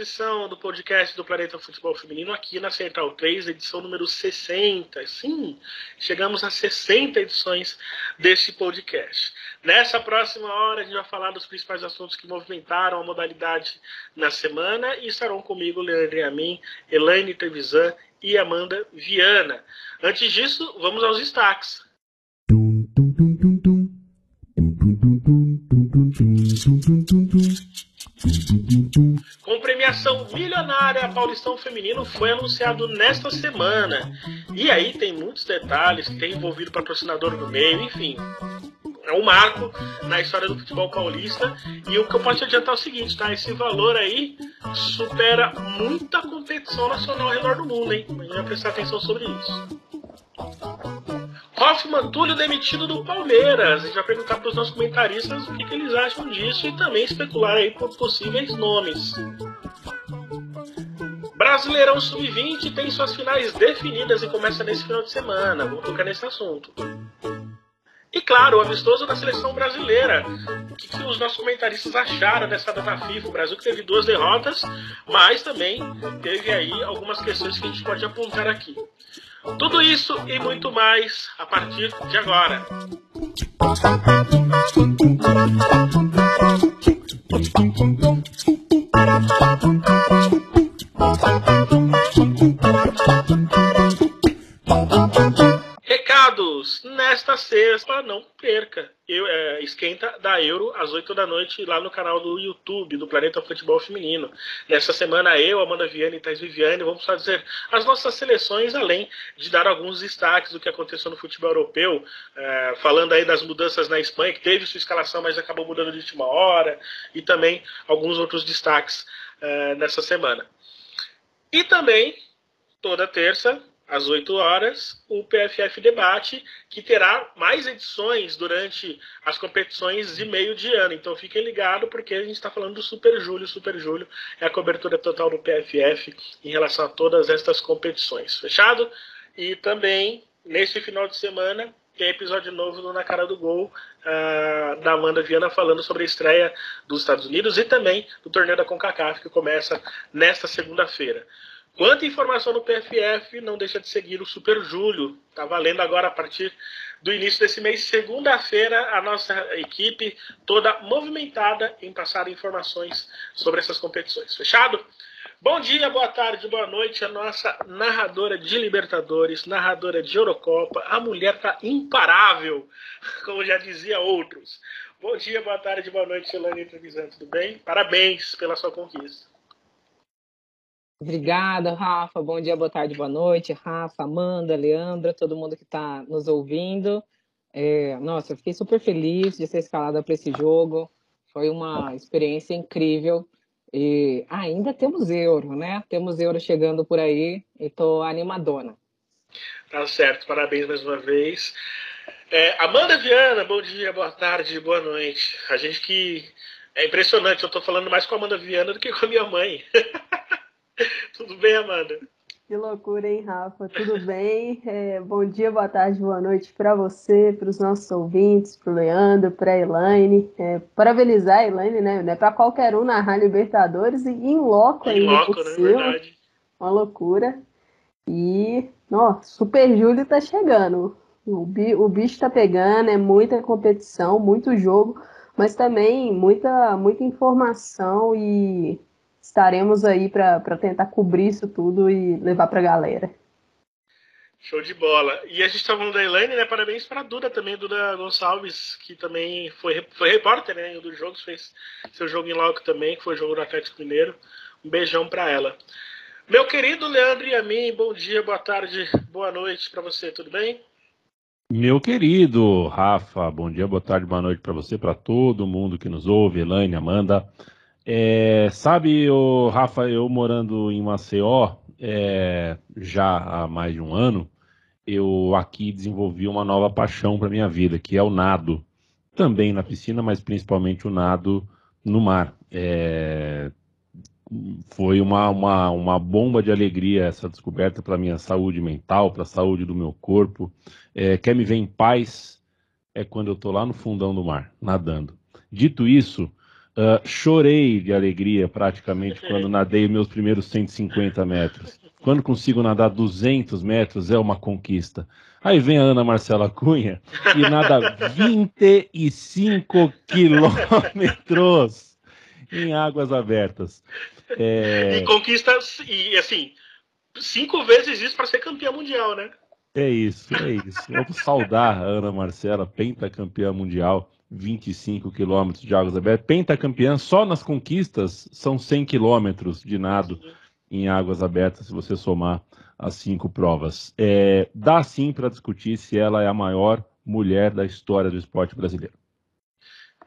Edição do podcast do Planeta Futebol Feminino aqui na Central 3, edição número 60. Sim, chegamos a 60 edições deste podcast. Nessa próxima hora a gente vai falar dos principais assuntos que movimentaram a modalidade na semana e estarão comigo Leandro Amin, Elaine Trevisan e Amanda Viana. Antes disso, vamos aos destaques. Com premiação milionária, a Paulistão Feminino foi anunciado nesta semana. E aí tem muitos detalhes, tem envolvido patrocinador no meio, enfim. É um marco na história do futebol paulista. E o que eu posso te adiantar é o seguinte, tá? Esse valor aí supera muita competição nacional ao redor do mundo, hein? A gente vai prestar atenção sobre isso. Hoffman Túlio demitido do Palmeiras. A gente vai perguntar para os nossos comentaristas o que, que, eles acham disso e também especular aí por possíveis nomes. Brasileirão Sub-20 tem suas finais definidas e começa nesse final de semana. Vamos tocar nesse assunto. E claro, o amistoso da seleção brasileira. O que, que, os nossos comentaristas acharam dessa data FIFA? O Brasil teve duas derrotas, mas também teve aí algumas questões que a gente pode apontar aqui. Tudo isso e muito mais a partir de agora. Da Euro às 8 da noite lá no canal do YouTube do Planeta Futebol Feminino. Nessa semana eu, Amanda Viane e Thais Viviane vamos fazer as nossas seleções, além de dar alguns destaques do que aconteceu no futebol europeu, é, falando aí das mudanças na Espanha, que teve sua escalação, mas acabou mudando de última hora, e também alguns outros destaques é, nessa semana. E também, toda terça, às 8 horas, o PFF Debate, que terá mais edições durante as competições de meio de ano. Então fiquem ligados, porque a gente está falando do Super Júlio. Super Júlio é a cobertura total do PFF em relação a todas estas competições. Fechado? E também, neste final de semana, tem episódio novo do Na Cara do Gol, uh, da Amanda Viana, falando sobre a estreia dos Estados Unidos e também do torneio da CONCACAF, que começa nesta segunda-feira. Quanta informação no PFF, não deixa de seguir o Super Júlio. Está valendo agora a partir do início desse mês, segunda-feira, a nossa equipe toda movimentada em passar informações sobre essas competições. Fechado? Bom dia, boa tarde, boa noite, a nossa narradora de Libertadores, narradora de Eurocopa. A mulher está imparável, como já dizia outros. Bom dia, boa tarde, boa noite, Elane Trevisan, tudo bem? Parabéns pela sua conquista. Obrigada, Rafa. Bom dia, boa tarde, boa noite. Rafa, Amanda, Leandra, todo mundo que está nos ouvindo. É, nossa, eu fiquei super feliz de ser escalada para esse jogo. Foi uma experiência incrível. E ainda temos euro, né? Temos euro chegando por aí e estou animadona. Tá certo, parabéns mais uma vez. É, Amanda Viana, bom dia, boa tarde, boa noite. A gente que. É impressionante, eu estou falando mais com a Amanda Viana do que com a minha mãe. Tudo bem, Amanda? Que loucura, hein, Rafa? Tudo bem? É, bom dia, boa tarde, boa noite para você, para os nossos ouvintes, para o Leandro, para a Elaine. É, parabenizar a Elaine, né? Não é para qualquer um narrar Libertadores e em loco ainda. Em loco, né? Verdade. Uma loucura. E, ó, Super Júlio tá chegando. O, bi, o bicho tá pegando, é muita competição, muito jogo, mas também muita, muita informação e estaremos aí para tentar cobrir isso tudo e levar para a galera. Show de bola. E a gente está falando da Elaine, né? Parabéns para a Duda também, Duda Gonçalves, que também foi, foi repórter né, dos jogos, fez seu jogo em loco também, que foi o jogo do Atlético Mineiro. Um beijão para ela. Meu querido Leandro e a mim, bom dia, boa tarde, boa noite para você, tudo bem? Meu querido Rafa, bom dia, boa tarde, boa noite para você, para todo mundo que nos ouve, Elaine, Amanda. É, sabe, o Rafa, eu morando em Maceió é, já há mais de um ano, eu aqui desenvolvi uma nova paixão para minha vida, que é o nado. Também na piscina, mas principalmente o nado no mar. É, foi uma, uma, uma bomba de alegria essa descoberta para minha saúde mental, para a saúde do meu corpo. É, quer me ver em paz é quando eu estou lá no fundão do mar, nadando. Dito isso, uh, chorei de alegria praticamente quando nadei meus primeiros 150 metros. Quando consigo nadar 200 metros é uma conquista. Aí vem a Ana Marcela Cunha e nada 25 quilômetros em águas abertas. É... E conquista, e assim, cinco vezes isso para ser campeã mundial, né? É isso, é isso. Vamos saudar a Ana Marcela, pentacampeã mundial, 25 quilômetros de águas abertas. Pentacampeã só nas conquistas são 100 quilômetros de nado em águas abertas, se você somar as cinco provas. É, dá sim para discutir se ela é a maior mulher da história do esporte brasileiro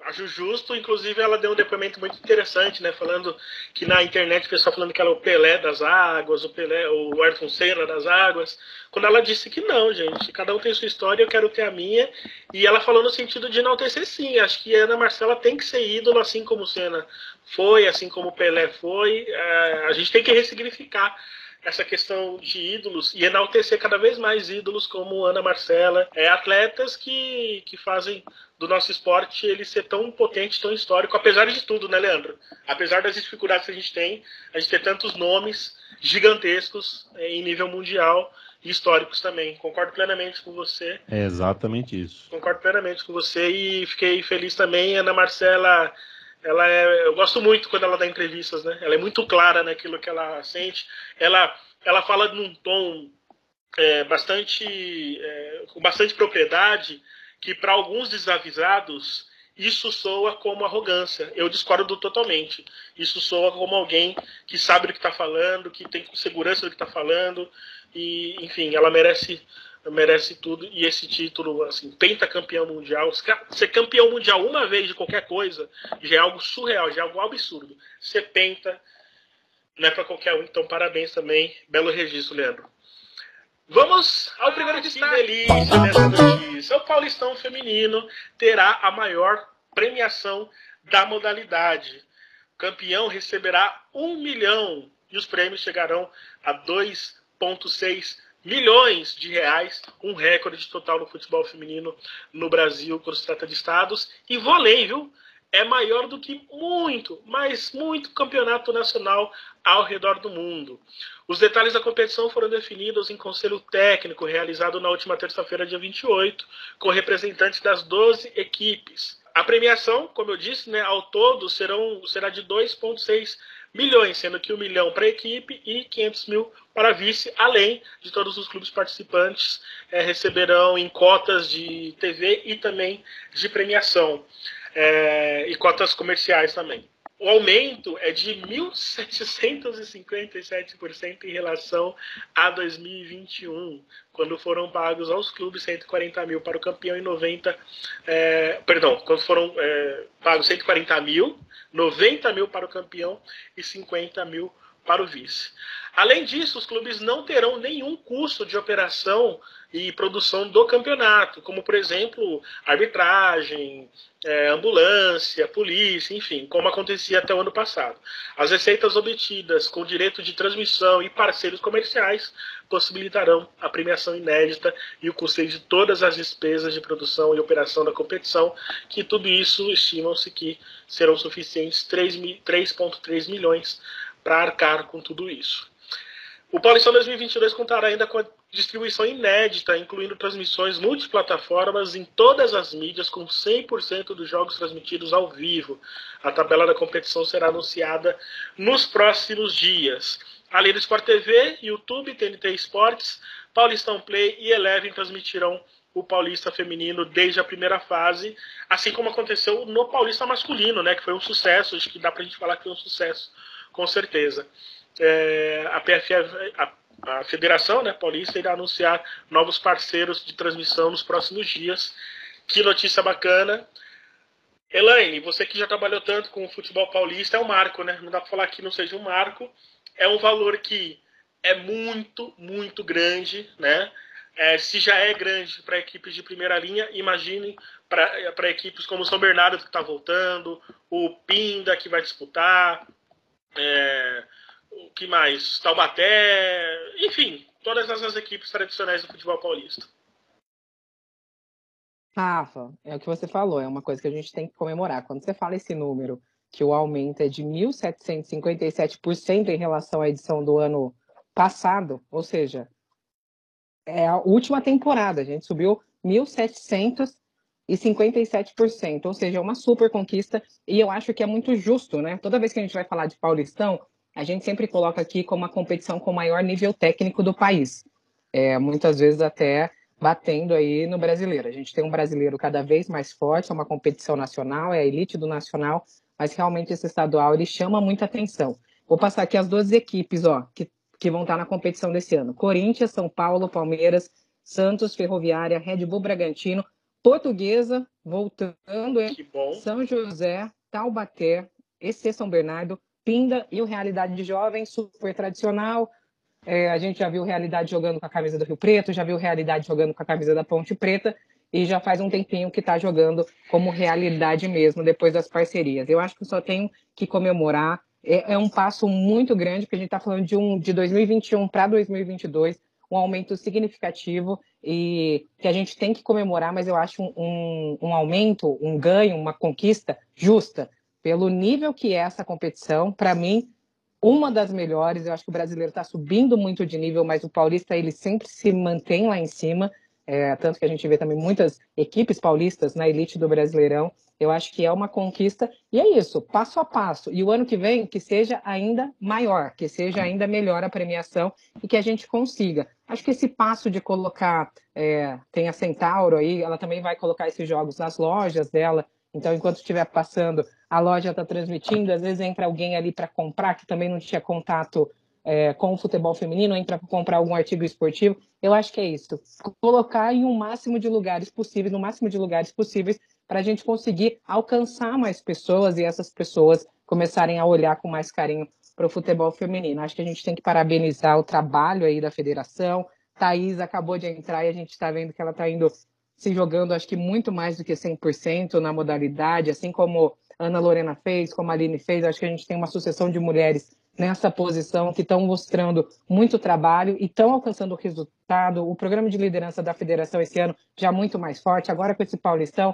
acho justo, inclusive ela deu um depoimento muito interessante, né? Falando que na internet o pessoal falando que ela é o Pelé das águas, o Pelé, o Ayrton Senna das águas. Quando ela disse que não, gente, cada um tem sua história, eu quero ter a minha. E ela falou no sentido de enaltecer sim. Acho que a Ana Marcela tem que ser ídolo, assim como o Senna foi, assim como o Pelé foi. É, a gente tem que ressignificar essa questão de ídolos e enaltecer cada vez mais ídolos como Ana Marcela, é, atletas que, que fazem do nosso esporte ele ser tão potente, tão histórico, apesar de tudo, né, Leandro? Apesar das dificuldades que a gente tem, a gente tem tantos nomes gigantescos é, em nível mundial e históricos também. Concordo plenamente com você. É exatamente isso. Concordo plenamente com você e fiquei feliz também. Ana Marcela ela é, eu gosto muito quando ela dá entrevistas, né? Ela é muito clara naquilo que ela sente. Ela, ela fala num tom é, bastante, é, com bastante propriedade, que para alguns desavisados isso soa como arrogância. Eu discordo totalmente. Isso soa como alguém que sabe do que está falando, que tem segurança do que está falando, e enfim, ela merece merece tudo e esse título, assim, pentacampeão mundial, ser campeão mundial uma vez de qualquer coisa já é algo surreal, já é algo absurdo. Ser penta não é para qualquer um, então parabéns também, belo registro, Leandro. Vamos ao primeiro destaque delícia dessa notícia. O Paulistão Feminino terá a maior premiação da modalidade. O campeão receberá um milhão e os prêmios chegarão a 2,6 milhões de reais, um recorde total no futebol feminino no Brasil quando se trata de estados. E vôlei, viu? É maior do que muito, mas muito campeonato nacional ao redor do mundo. Os detalhes da competição foram definidos em conselho técnico realizado na última terça-feira, dia 28, com representantes das 12 equipes. A premiação, como eu disse, né, ao todo serão, será de 2,6 milhões, sendo que um milhão para a equipe e 500 mil para vice, além de todos os clubes participantes é, receberão em cotas de TV e também de premiação é, e cotas comerciais também. O aumento é de 1.757% em relação a 2021, quando foram pagos aos clubes 140 mil para o campeão e 90, é, perdão, quando foram pagos 140 mil, 90 mil para o campeão e 50 mil para o vice. Além disso, os clubes não terão nenhum custo de operação e produção do campeonato, como por exemplo arbitragem, é, ambulância, polícia, enfim, como acontecia até o ano passado. As receitas obtidas com direito de transmissão e parceiros comerciais possibilitarão a premiação inédita e o custeio de todas as despesas de produção e operação da competição, que tudo isso estimam-se que serão suficientes 3,3 milhões para arcar com tudo isso. O Paulistão 2022 contará ainda com a distribuição inédita, incluindo transmissões multiplataformas em todas as mídias, com 100% dos jogos transmitidos ao vivo. A tabela da competição será anunciada nos próximos dias. Além do Sport TV, YouTube, TNT Esportes, Paulistão Play e Eleven transmitirão o Paulista feminino desde a primeira fase, assim como aconteceu no Paulista masculino, né, que foi um sucesso, acho que dá pra gente falar que foi um sucesso, com certeza. é, a PFF, a, a Federação né, Paulista irá anunciar novos parceiros de transmissão nos próximos dias. Que notícia bacana. Elaine, você que já trabalhou tanto com o futebol paulista, é um marco, né? Não dá para falar que não seja um marco. É um valor que é muito, muito grande, né? É, se já é grande para equipes de primeira linha, imagine para equipes como o São Bernardo que está voltando, o Pinda que vai disputar, é, o que mais? Taubaté, enfim, todas essas equipes tradicionais do futebol paulista. Rafa, é o que você falou, é uma coisa que a gente tem que comemorar. Quando você fala esse número, que o aumento é de 1.757% em relação à edição do ano passado, ou seja, é a última temporada, a gente subiu 1.757%, ou seja, é uma super conquista, e eu acho que é muito justo, né? Toda vez que a gente vai falar de Paulistão, a gente sempre coloca aqui como a competição com maior nível técnico do país. É, muitas vezes até batendo aí no brasileiro. A gente tem um brasileiro cada vez mais forte, é uma competição nacional, é a elite do nacional, mas realmente esse estadual ele chama muita atenção. Vou passar aqui as duas equipes, ó, que, que vão estar na competição desse ano: Corinthians, São Paulo, Palmeiras, Santos, Ferroviária, Red Bull Bragantino, Portuguesa, voltando, hein? São José, Taubaté, EC São Bernardo, Pinda e o Realidade de Jovem, super tradicional, é, a gente já viu Realidade jogando com a camisa do Rio Preto, já viu Realidade jogando com a camisa da Ponte Preta, e já faz um tempinho que está jogando como realidade mesmo, depois das parcerias. Eu acho que só tenho que comemorar. É, é um passo muito grande, porque a gente está falando de, um, de 2021 para 2022, um aumento significativo e que a gente tem que comemorar, mas eu acho um, um, um aumento, um ganho, uma conquista justa, pelo nível que é essa competição. Para mim, uma das melhores. Eu acho que o brasileiro está subindo muito de nível, mas o paulista ele sempre se mantém lá em cima. É, tanto que a gente vê também muitas equipes paulistas na elite do Brasileirão. Eu acho que é uma conquista e é isso, passo a passo. E o ano que vem que seja ainda maior, que seja ainda melhor a premiação e que a gente consiga. Acho que esse passo de colocar, é, tem a Centauro aí, ela também vai colocar esses jogos nas lojas dela. Então, enquanto estiver passando, a loja está transmitindo, às vezes entra alguém ali para comprar que também não tinha contato é, com o futebol feminino, entra para comprar algum artigo esportivo. Eu acho que é isso. Colocar em um máximo de lugares possíveis, no máximo de lugares possíveis, para a gente conseguir alcançar mais pessoas e essas pessoas começarem a olhar com mais carinho para o futebol feminino. Acho que a gente tem que parabenizar o trabalho aí da federação. Thaís acabou de entrar e a gente está vendo que ela está indo se jogando, acho que muito mais do que 100% na modalidade, assim como Ana Lorena fez, como a Aline fez, acho que a gente tem uma sucessão de mulheres nessa posição que estão mostrando muito trabalho e estão alcançando resultado. O programa de liderança da federação esse ano já muito mais forte, agora com esse Paulistão,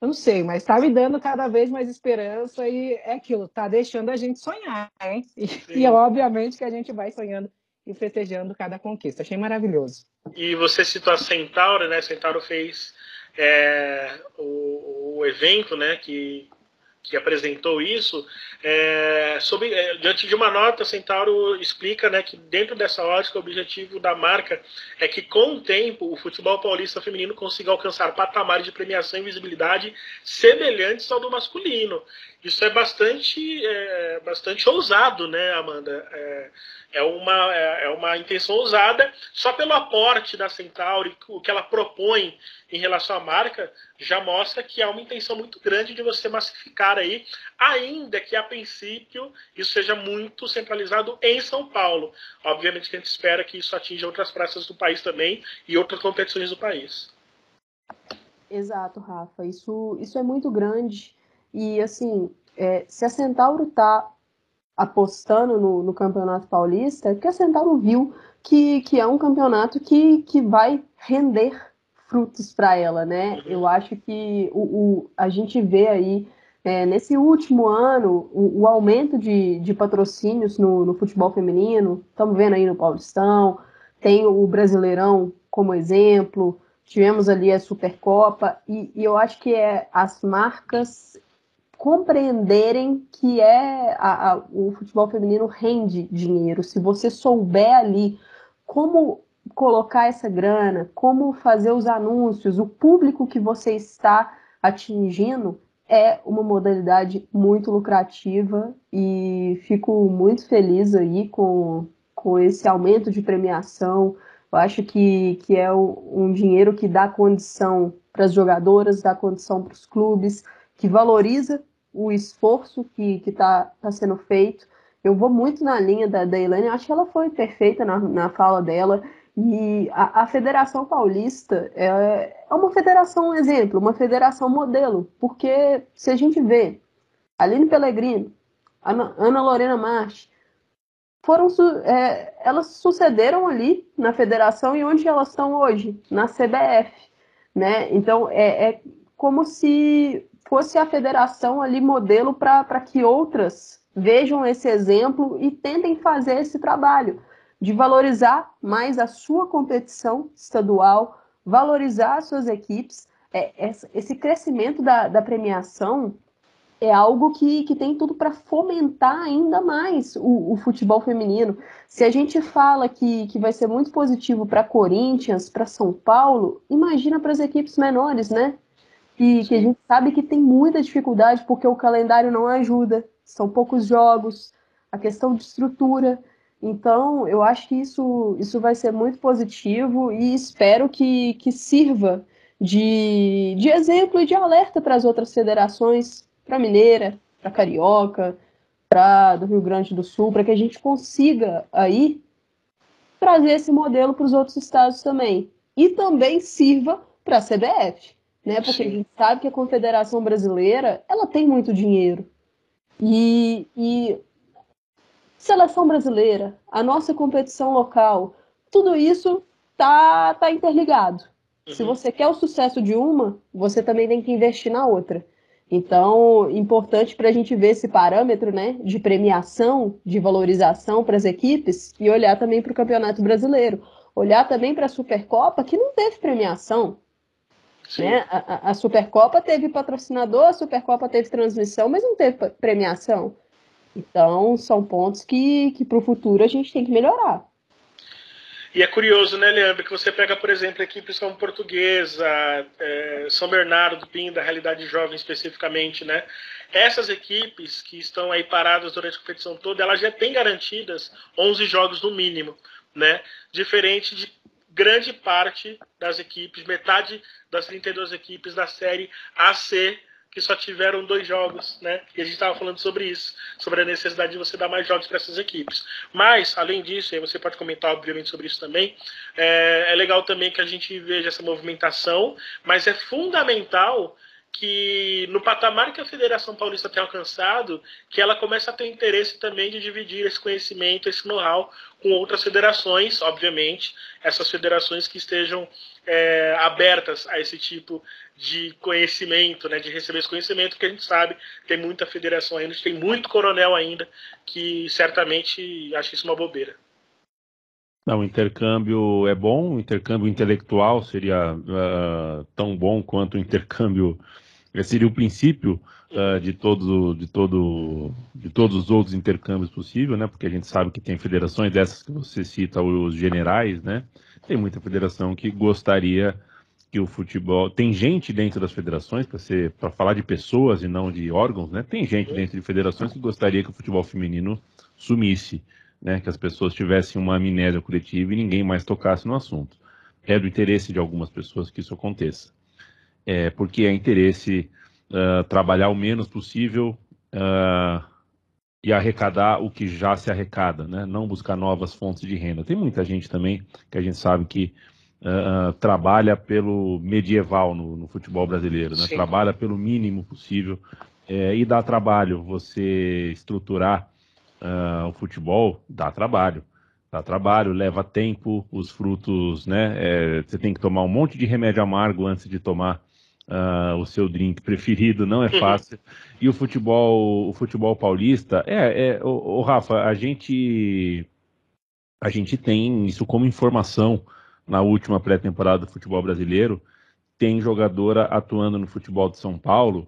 eu não sei, mas está me dando cada vez mais esperança e é aquilo, está deixando a gente sonhar, hein? E, e obviamente que a gente vai sonhando e festejando cada conquista. Achei maravilhoso. E você citou a Centauro, né? Centauro fez é, o, o evento, né? Que que apresentou isso, é, sobre, é, diante de uma nota, Centauro explica né, que dentro dessa ótica o objetivo da marca é que com o tempo o futebol paulista feminino consiga alcançar patamares de premiação e visibilidade semelhantes ao do masculino. Isso é bastante, é, bastante ousado, né, Amanda? É, é uma, é, é uma intenção ousada, só pelo aporte da Centauri, o que ela propõe em relação à marca, já mostra que há uma intenção muito grande de você massificar aí, ainda que a princípio isso seja muito centralizado em São Paulo. Obviamente que a gente espera que isso atinja outras praças do país também e outras competições do país. Exato, Rafa. Isso, isso é muito grande. E assim, é, se a Centauro está apostando no, no, Campeonato Paulista, é porque a Centauro viu que, que é um campeonato que, que vai render frutos para ela, né? Eu acho que o, o, a gente vê aí é, nesse último ano o, o aumento de, de patrocínios no, no, futebol feminino, estamos vendo aí no Paulistão, tem o Brasileirão como exemplo, tivemos ali a Supercopa, e, e eu acho que é as marcas compreenderem que é a, a, o futebol feminino rende dinheiro. Se você souber ali como colocar essa grana, como fazer os anúncios, o público que você está atingindo, é uma modalidade muito lucrativa e fico muito feliz aí com, com esse aumento de premiação. Eu acho que, que é um dinheiro que dá condição para as jogadoras, dá condição para os clubes, que valoriza o esforço que está tá sendo feito. Eu vou muito na linha da, da Elaine, acho que ela foi perfeita na, na fala dela. E a, a Federação Paulista é, é uma federação exemplo, uma federação modelo, porque se a gente vê Aline Pellegrino, Ana, Ana Lorena March, foram é, elas sucederam ali na federação e onde elas estão hoje na CBF, né? Então é, é como se fosse a federação ali modelo para que outras vejam esse exemplo e tentem fazer esse trabalho de valorizar mais a sua competição estadual, valorizar as suas equipes. É, esse crescimento da, da premiação é algo que, que tem tudo para fomentar ainda mais o, o, futebol feminino. Se a gente fala que, que vai ser muito positivo para Corinthians, para São Paulo, imagina para as equipes menores, né? E que a gente sabe que tem muita dificuldade porque o calendário não ajuda, são poucos jogos, a questão de estrutura. Então, eu acho que isso, isso vai ser muito positivo e espero que, que sirva de, de exemplo e de alerta para as outras federações, para a Mineira, para a Carioca, para do Rio Grande do Sul, para que a gente consiga aí trazer esse modelo para os outros estados também. E também sirva para a CBF, né? Porque Sim. a gente sabe que a Confederação Brasileira ela tem muito dinheiro. E, e seleção brasileira, a nossa competição local, tudo isso tá, tá interligado. Uhum. Se você quer o sucesso de uma, você também tem que investir na outra. Então, importante para a gente ver esse parâmetro né, de premiação, de valorização para as equipes e olhar também para o Campeonato Brasileiro. Olhar também para a Supercopa, que não teve premiação. Né? A, a, Supercopa teve patrocinador, a Supercopa teve transmissão, mas não teve premiação. Então, são pontos que, que para o futuro a gente tem que melhorar. E é curioso, né, Leandro, que você pega, por exemplo, equipes como Portuguesa, é, São Bernardo, Pinda, Realidade Jovem especificamente, né? Essas equipes que estão aí paradas durante a competição toda, elas já têm garantidas 11 jogos no mínimo, né? Diferente de grande parte das equipes, metade das 32 equipes da série AC que só tiveram dois jogos, né? E a gente estava falando sobre isso, sobre a necessidade de você dar mais jogos para essas equipes. Mas, além disso, e você pode comentar, obviamente, sobre isso também, é, é legal também que a gente veja essa movimentação, mas é fundamental que no patamar que a Federação Paulista tem alcançado, que ela começa a ter interesse também de dividir esse conhecimento, esse know-how com outras federações, obviamente, essas federações que estejam é, abertas a esse tipo de conhecimento, né, de receber esse conhecimento, porque a gente sabe tem muita federação ainda, tem muito coronel ainda que certamente acha isso uma bobeira. Não, o intercâmbio é bom, o intercâmbio intelectual seria uh, tão bom quanto o intercâmbio eh, seria o princípio uh, de todo de todo de todos os outros intercâmbios possíveis, né? Porque a gente sabe que tem federações dessas que você cita os generais, né? Tem muita federação que gostaria que o futebol. Tem gente dentro das federações, para ser para falar de pessoas e não de órgãos, né? Tem gente dentro de federações que gostaria que o futebol feminino sumisse, né? Que as pessoas tivessem uma amnésia coletiva e ninguém mais tocasse no assunto. É do interesse de algumas pessoas que isso aconteça. É porque é interesse uh, trabalhar o menos possível uh, e arrecadar o que já se arrecada, né? Não buscar novas fontes de renda. Tem muita gente também que a gente sabe que uh, trabalha pelo medieval no, no futebol brasileiro, né? trabalha pelo mínimo possível é, e dá trabalho você estruturar uh, o futebol, dá trabalho. Dá trabalho, leva tempo, os frutos, né? É, você tem que tomar um monte de remédio amargo antes de tomar uh, o seu drink preferido, não é fácil. e o futebol, o futebol paulista, é, é o, o Rafa, a gente, a gente tem isso como informação na última pré-temporada do futebol brasileiro, tem jogadora atuando no futebol de São Paulo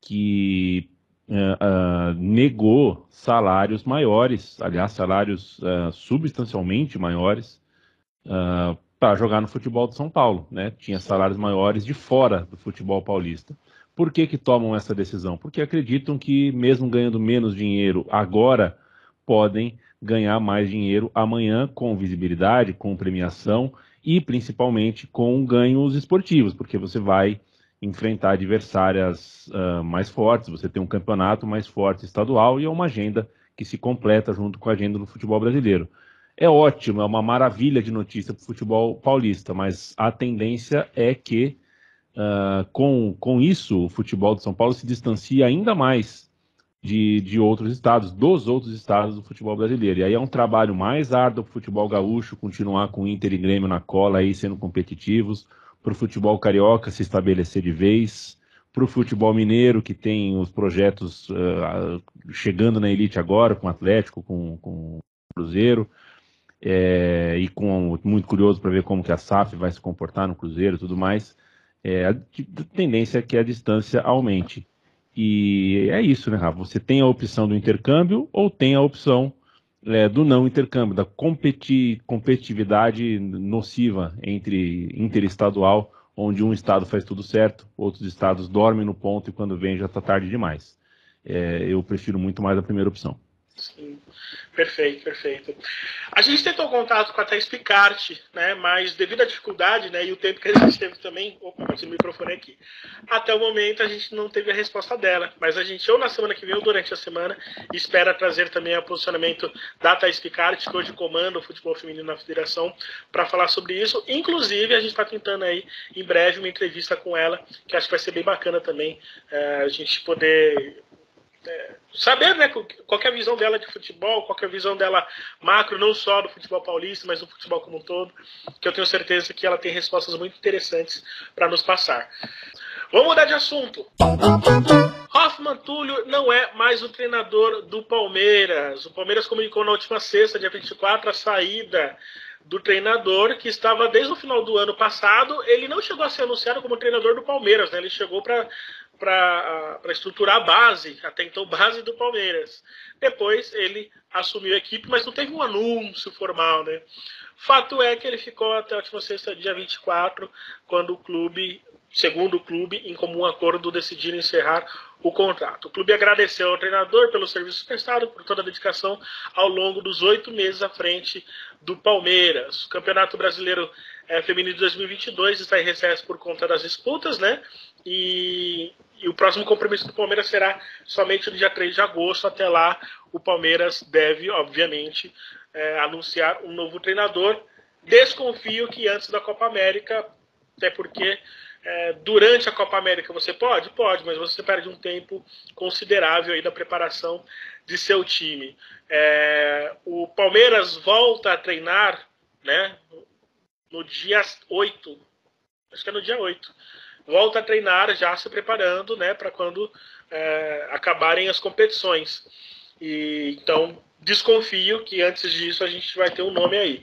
que uh, uh, negou salários maiores, aliás, salários uh, substancialmente maiores, para jogar no futebol de São Paulo. Né? Tinha salários maiores de fora do futebol paulista. Por que, que tomam essa decisão? Porque acreditam que, mesmo ganhando menos dinheiro agora, podem ganhar mais dinheiro amanhã com visibilidade, com premiação e principalmente com ganhos esportivos, porque você vai enfrentar adversárias uh, mais fortes, você tem um campeonato mais forte estadual e é uma agenda que se completa junto com a agenda do futebol brasileiro. É ótimo, é uma maravilha de notícia para o futebol paulista, mas a tendência é que uh, com, com isso o futebol de São Paulo se distancia ainda mais de, de outros estados, dos outros estados do futebol brasileiro. E aí é um trabalho mais árduo para o futebol gaúcho continuar com Inter e Grêmio na cola aí sendo competitivos, para o futebol carioca se estabelecer de vez, para o futebol mineiro, que tem os projetos uh, chegando na elite agora, com o Atlético, com, com o Cruzeiro, é, e com muito curioso para ver como que a SAF vai se comportar no Cruzeiro e tudo mais. É, a tendência é que a distância aumente. E é isso, né, Rafa? Você tem a opção do intercâmbio ou tem a opção é, do não intercâmbio, da competi competitividade nociva entre interestadual, onde um estado faz tudo certo, outros estados dormem no ponto e quando vem já está tarde demais. É, eu prefiro muito mais a primeira opção. Sim, perfeito, perfeito. A gente tentou contato com a Thais Picarte, né, mas devido à dificuldade né, e o tempo que a gente teve também, opa, bati no microfone aqui, até o momento a gente não teve a resposta dela, mas a gente ou na semana que vem ou durante a semana espera trazer também o posicionamento da Thais Picarte, que hoje comanda o futebol feminino na federação, para falar sobre isso. Inclusive, a gente está tentando aí em breve uma entrevista com ela, que acho que vai ser bem bacana também, é, a gente poder é, saber né, qual é a visão dela de futebol, qual é a visão dela macro, não só do futebol paulista, mas do futebol como um todo, que eu tenho certeza que ela tem respostas muito interessantes para nos passar. Vamos mudar de assunto. Hoffman Túlio não é mais o treinador do Palmeiras. O Palmeiras comunicou na última sexta, dia 24, a saída do treinador que estava desde o final do ano passado. Ele não chegou a ser anunciado como treinador do Palmeiras, né? ele chegou para para estruturar a base, até então base do Palmeiras. Depois ele assumiu a equipe, mas não teve um anúncio formal, né? Fato é que ele ficou até a última sexta, dia 24, quando o clube, segundo o clube, em comum acordo, decidiram encerrar o contrato. O clube agradeceu ao treinador pelo serviço prestado, por toda a dedicação ao longo dos oito meses à frente do Palmeiras. O Campeonato Brasileiro é, Feminino de 2022 está em recesso por conta das disputas, né? E, e, o próximo compromisso do Palmeiras será somente no dia 3 de agosto. Até lá, o Palmeiras deve, obviamente, é, anunciar um novo treinador. Desconfio que antes da Copa América, até porque é, durante a Copa América você pode? Pode, mas você perde um tempo considerável aí da preparação de seu time. É, o Palmeiras volta a treinar né, no dia 8, acho que é no dia 8 volta a treinar já se preparando né, para quando é, acabarem as competições. E, então, desconfio que antes disso a gente vai ter um nome aí.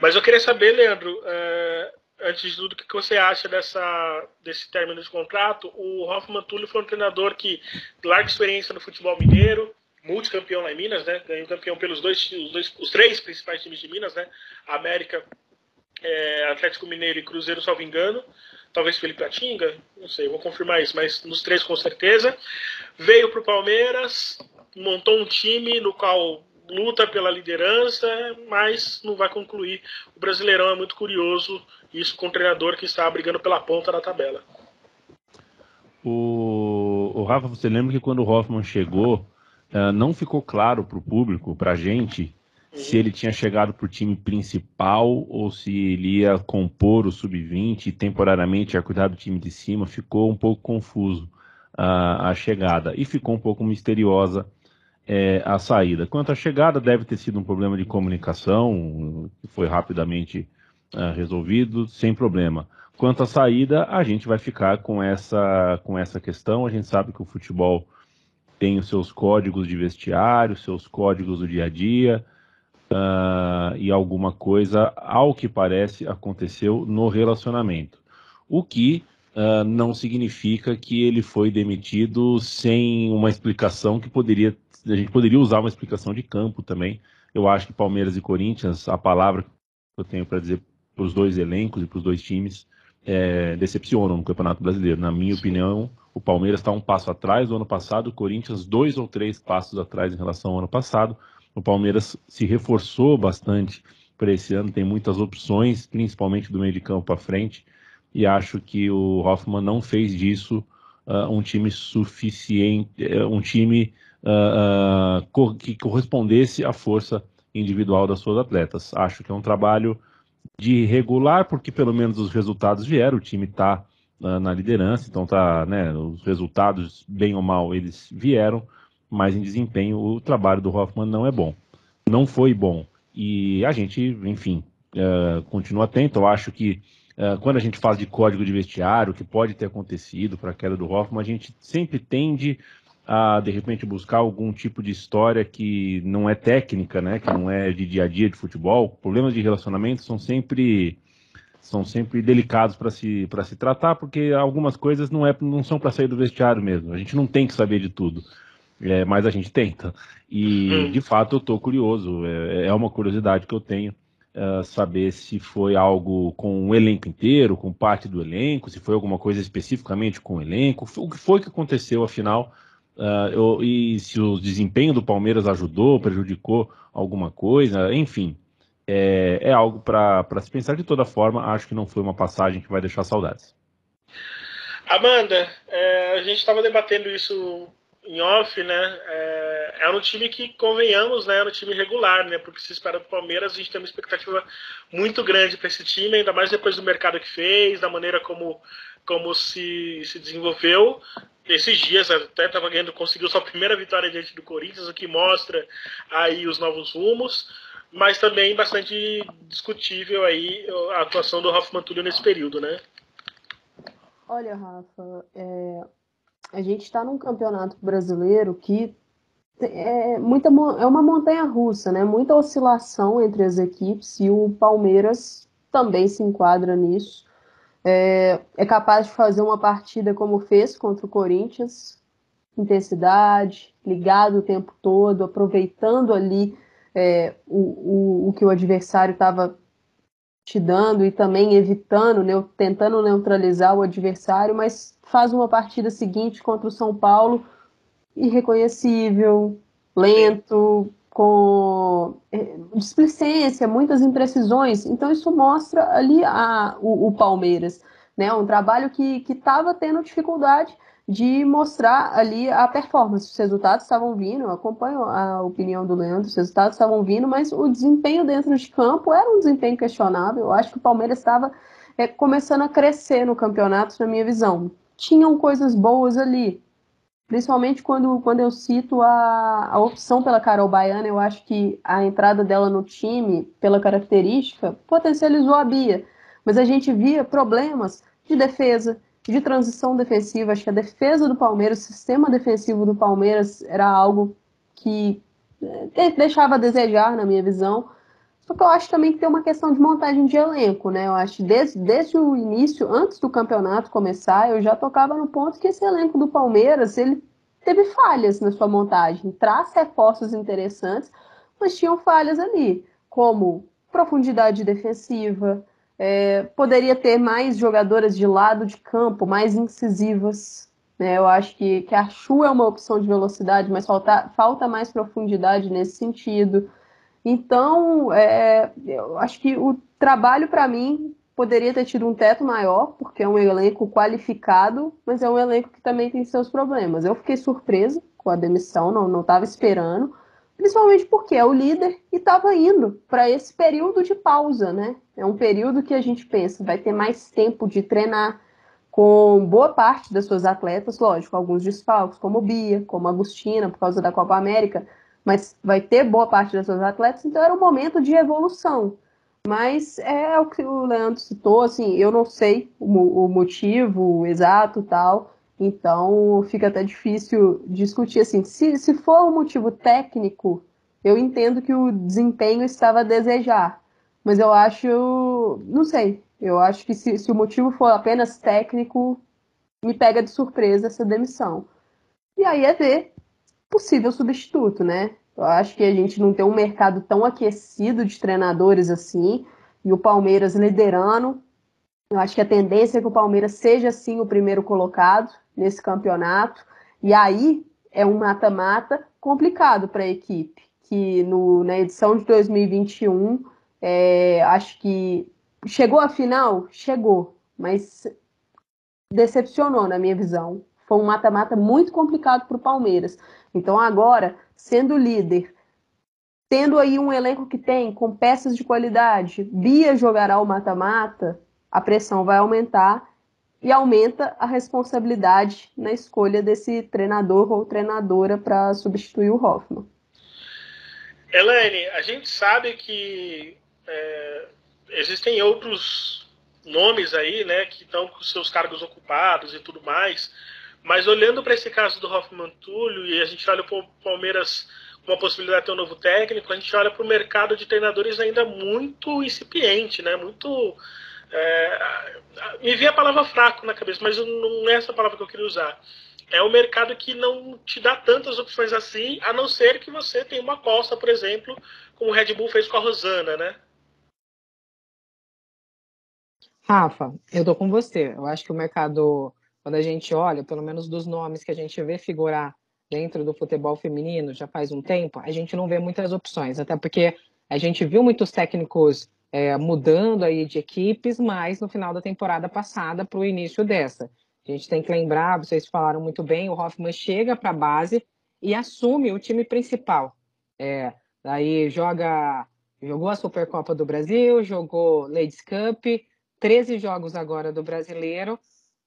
Mas eu queria saber, Leandro, é, antes de tudo, o que você acha dessa, desse término de contrato? O Hoffman Túlio foi um treinador que larga experiência no futebol mineiro, multicampeão lá em Minas, né? Ganhou campeão pelos dois, os, dois, os três principais times de Minas, né? América, é, Atlético Mineiro e Cruzeiro, salvo engano talvez Felipe Atinga, não sei, vou confirmar isso, mas nos três com certeza. Veio para o Palmeiras, montou um time no qual luta pela liderança, mas não vai concluir. O Brasileirão é muito curioso, isso com um treinador que está brigando pela ponta da tabela. O, o Rafa, você lembra que quando o Hoffman chegou, uh, não ficou claro para o público, para a gente, se ele tinha chegado para o time principal ou se ele ia compor o sub-20 e temporariamente ia cuidar do time de cima, ficou um pouco confuso a, a chegada e ficou um pouco misteriosa é, a saída. Quanto à chegada, deve ter sido um problema de comunicação, que foi rapidamente uh, resolvido, sem problema. Quanto à saída, a gente vai ficar com essa, com essa questão. A gente sabe que o futebol tem os seus códigos de vestiário, seus códigos do dia a dia uh, e alguma coisa, ao que parece, aconteceu no relacionamento. O que uh, não significa que ele foi demitido sem uma explicação que poderia. A gente poderia usar uma explicação de campo também. Eu acho que Palmeiras e Corinthians, a palavra que eu tenho para dizer para os dois elencos e para os dois times, é, decepcionam no Campeonato Brasileiro. Na minha opinião, O Palmeiras está um passo atrás do ano passado, o Corinthians dois ou três passos atrás em relação ao ano passado. O Palmeiras se reforçou bastante para esse ano, tem muitas opções, principalmente do meio de campo para frente, e acho que o Hoffman não fez disso uh, um time suficiente, uh, um time uh, que correspondesse à força individual das suas atletas. Acho que é um trabalho de regular, porque pelo menos os resultados vieram, o time está na liderança, então tá, né, os resultados, bem ou mal, eles vieram, mas em desempenho o trabalho do Hoffman não é bom. Não foi bom. E a gente, enfim, uh, continua atento. Eu acho que uh, quando a gente fala de código de vestiário, que pode ter acontecido para a queda do Hoffman, a gente sempre tende a, de repente, buscar algum tipo de história que não é técnica, né, que não é de dia a dia de futebol. Problemas de relacionamento são sempre são sempre delicados para se, para se tratar, porque algumas coisas não, é, não são para sair do vestiário mesmo. A gente não tem que saber de tudo, é, mas a gente tenta. E, hum. de fato, eu estou curioso, é, é, uma curiosidade que eu tenho, uh, saber se foi algo com o elenco inteiro, com parte do elenco, se foi alguma coisa especificamente com o elenco, o que foi que aconteceu, afinal, uh, eu, e se o desempenho do Palmeiras ajudou, prejudicou alguma coisa, enfim, é, é algo para se pensar de toda forma. Acho que não foi uma passagem que vai deixar saudades. Amanda, é, a gente estava debatendo isso em off, né? É, é um time que, convenhamos, né? É um time regular, né? Porque se espera do Palmeiras, a gente tem uma expectativa muito grande para esse time, ainda mais depois do mercado que fez, da maneira como, como se, se desenvolveu. Esses dias até estava ganhando, conseguiu sua primeira vitória diante do Corinthians, o que mostra aí os novos rumos mas também bastante discutível aí a atuação do Rafa Mantulho nesse período, né? Olha, Rafa, é, a gente está num campeonato brasileiro que é, muita, é uma montanha russa, né? Muita oscilação entre as equipes e o Palmeiras também se enquadra nisso. É, é capaz de fazer uma partida como fez contra o Corinthians, intensidade, ligado o tempo todo, aproveitando ali é, o, o, o que o adversário estava te dando e também evitando, ne tentando neutralizar o adversário, mas faz uma partida seguinte contra o São Paulo irreconhecível, lento, com é, displicência, muitas imprecisões. Então isso mostra ali a, o, o Palmeiras, né? Um trabalho que estava tendo dificuldade de mostrar ali a performance. Os resultados estavam vindo, acompanho a opinião do Leandro, os resultados estavam vindo, mas o desempenho dentro de campo era um desempenho questionável. Eu acho que o Palmeiras estava é, começando a crescer no campeonato, na minha visão. Tinham coisas boas ali, principalmente quando, quando eu cito a, a opção pela Carol Baiana, eu acho que a entrada dela no time, pela característica, potencializou a Bia. Mas a gente via problemas de defesa, de transição defensiva. Acho que a defesa do Palmeiras, o sistema defensivo do Palmeiras era algo que é, deixava a desejar, na minha visão. Só que eu acho também que tem uma questão de montagem de elenco, né? Eu acho desde, desde o início, antes do campeonato começar, eu já tocava no ponto que esse elenco do Palmeiras, ele teve falhas na sua montagem. Traz reforços interessantes, mas tinham falhas ali, como profundidade defensiva, é, poderia ter mais jogadoras de lado de campo, mais incisivas. Né? Eu acho que, que a Chu é uma opção de velocidade, mas falta, falta mais profundidade nesse sentido. Então, é, eu acho que o trabalho, para mim, poderia ter tido um teto maior, porque é um elenco qualificado, mas é um elenco que também tem seus problemas. Eu fiquei surpresa com a demissão, não estava esperando. Principalmente porque é o líder e estava indo para esse período de pausa, né? É um período que a gente pensa vai ter mais tempo de treinar com boa parte das suas atletas, lógico, alguns desfalques, como Bia, como Agostina, por causa da Copa América, mas vai ter boa parte das suas atletas, então era um momento de evolução. Mas é o que o Leandro citou, assim, eu não sei o, o motivo exato tal, então fica até difícil discutir assim. Se, se for um motivo técnico, eu entendo que o desempenho estava a desejar. Mas eu acho. Não sei. Eu acho que se, se o motivo for apenas técnico, me pega de surpresa essa demissão. E aí é ver possível substituto, né? Eu acho que a gente não tem um mercado tão aquecido de treinadores assim, e o Palmeiras liderando. Eu acho que a tendência é que o Palmeiras seja sim o primeiro colocado nesse campeonato. E aí é um mata-mata complicado para a equipe, que no, na edição de 2021, é, acho que chegou à final? Chegou, mas decepcionou na minha visão. Foi um mata-mata muito complicado para o Palmeiras. Então agora, sendo líder, tendo aí um elenco que tem com peças de qualidade, Bia jogará o mata-mata, a pressão vai aumentar e aumenta a responsabilidade na escolha desse treinador ou treinadora para substituir o Hoffman. Elaine, a gente sabe que é, existem outros nomes aí, né, que estão com seus cargos ocupados e tudo mais, mas olhando para esse caso do Hoffman Túlio e a gente olha para o Palmeiras com a possibilidade de ter um novo técnico, a gente olha para o mercado de treinadores ainda muito incipiente, né, muito é, me vem a palavra fraco na cabeça, mas não é essa palavra que eu queria usar. É um mercado que não te dá tantas opções assim, a não ser que você tenha uma aposta, por exemplo, como o Red Bull fez com a Rosana, né? Rafa, eu tô com você. Eu acho que o mercado, quando a gente olha, pelo menos dos nomes que a gente vê figurar dentro do futebol feminino já faz um tempo, a gente não vê muitas opções, até porque a gente viu muitos técnicos é, mudando aí de equipes, mas no final da temporada passada para o início dessa. A gente tem que lembrar, vocês falaram muito bem, o Hoffman chega para a base e assume o time principal. É, aí joga, jogou a Supercopa do Brasil, jogou Ladies Cup, 13 jogos agora do Brasileiro.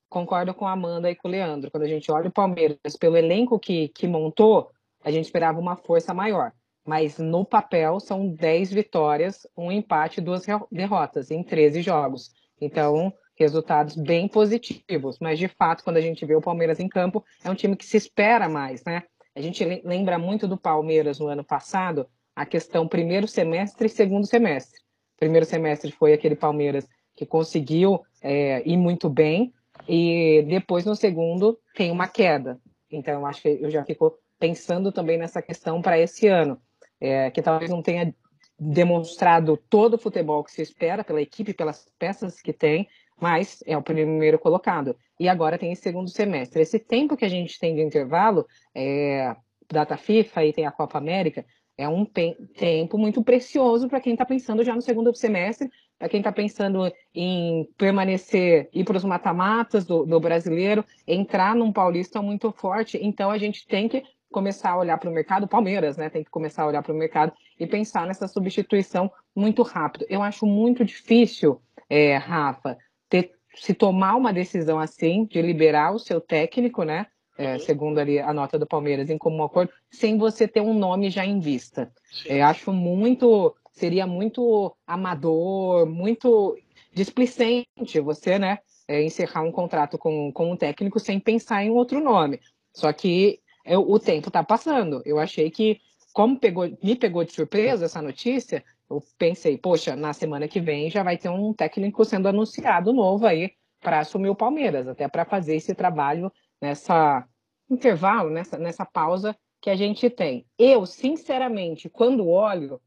Concordo com a Amanda e com o Leandro. Quando a gente olha o Palmeiras, pelo elenco que, que montou, a gente esperava uma força maior mas no papel são 10 vitórias, um empate e duas derrotas em 13 jogos. Então, resultados bem positivos, mas de fato, quando a gente vê o Palmeiras em campo, é um time que se espera mais, né? A gente lembra muito do Palmeiras no ano passado, a questão primeiro semestre e segundo semestre. Primeiro semestre foi aquele Palmeiras que conseguiu é, ir muito bem, e depois no segundo tem uma queda. Então, acho que eu já fico pensando também nessa questão para esse ano é, que talvez não tenha demonstrado todo o futebol que se espera pela equipe, pelas peças que tem, mas é o primeiro colocado. E agora tem esse segundo semestre. Esse tempo que a gente tem de intervalo, é, data FIFA e tem a Copa América, é um tempo muito precioso para quem está pensando já no segundo semestre, para quem está pensando em permanecer, ir para os mata-matas do, do brasileiro, entrar num paulista muito forte. Então a gente tem que começar a olhar para o mercado, Palmeiras, né, tem que começar a olhar para o mercado e pensar nessa substituição muito rápido. Eu acho muito difícil, é, Rafa, ter, se tomar uma decisão assim, de liberar o seu técnico, né, é, uhum. segundo ali a nota do Palmeiras, em comum acordo, sem você ter um nome já em vista. É, acho muito, seria muito amador, muito displicente você, né, é, encerrar um contrato com, com um técnico sem pensar em outro nome. Só que eu, o tempo está passando. Eu achei que, como pegou, me pegou de surpresa essa notícia, eu pensei, poxa, na semana que vem já vai ter um técnico sendo anunciado novo aí para assumir o Palmeiras, até para fazer esse trabalho nessa intervalo, nessa, nessa pausa que a gente tem. Eu, sinceramente, quando olho,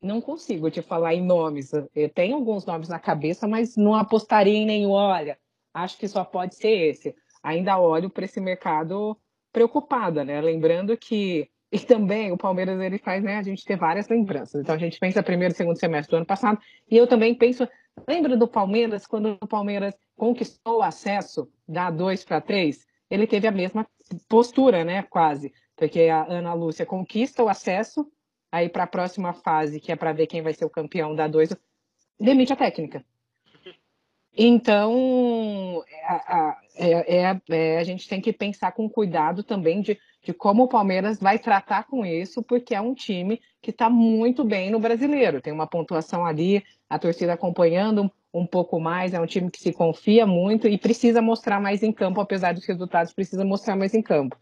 não consigo te falar em nomes. Eu tenho alguns nomes na cabeça, mas não apostaria em nenhum. Olha, acho que só pode ser esse. Ainda olho para esse mercado preocupada, né? Lembrando que e também o Palmeiras ele faz, né? A gente ter várias lembranças. Então a gente pensa primeiro segundo semestre do ano passado e eu também penso, lembra do Palmeiras quando o Palmeiras conquistou o acesso da 2 para 3? Ele teve a mesma postura, né? Quase, porque a Ana Lúcia conquista o acesso, aí para a próxima fase, que é para ver quem vai ser o campeão da 2, demite a técnica. Então, a, é, é, é, a gente tem que pensar com cuidado também de, de como o Palmeiras vai tratar com isso, porque é um time que está muito bem no brasileiro. Tem uma pontuação ali, a torcida acompanhando um, pouco mais, é um time que se confia muito e precisa mostrar mais em campo, apesar dos resultados, precisa mostrar mais em campo.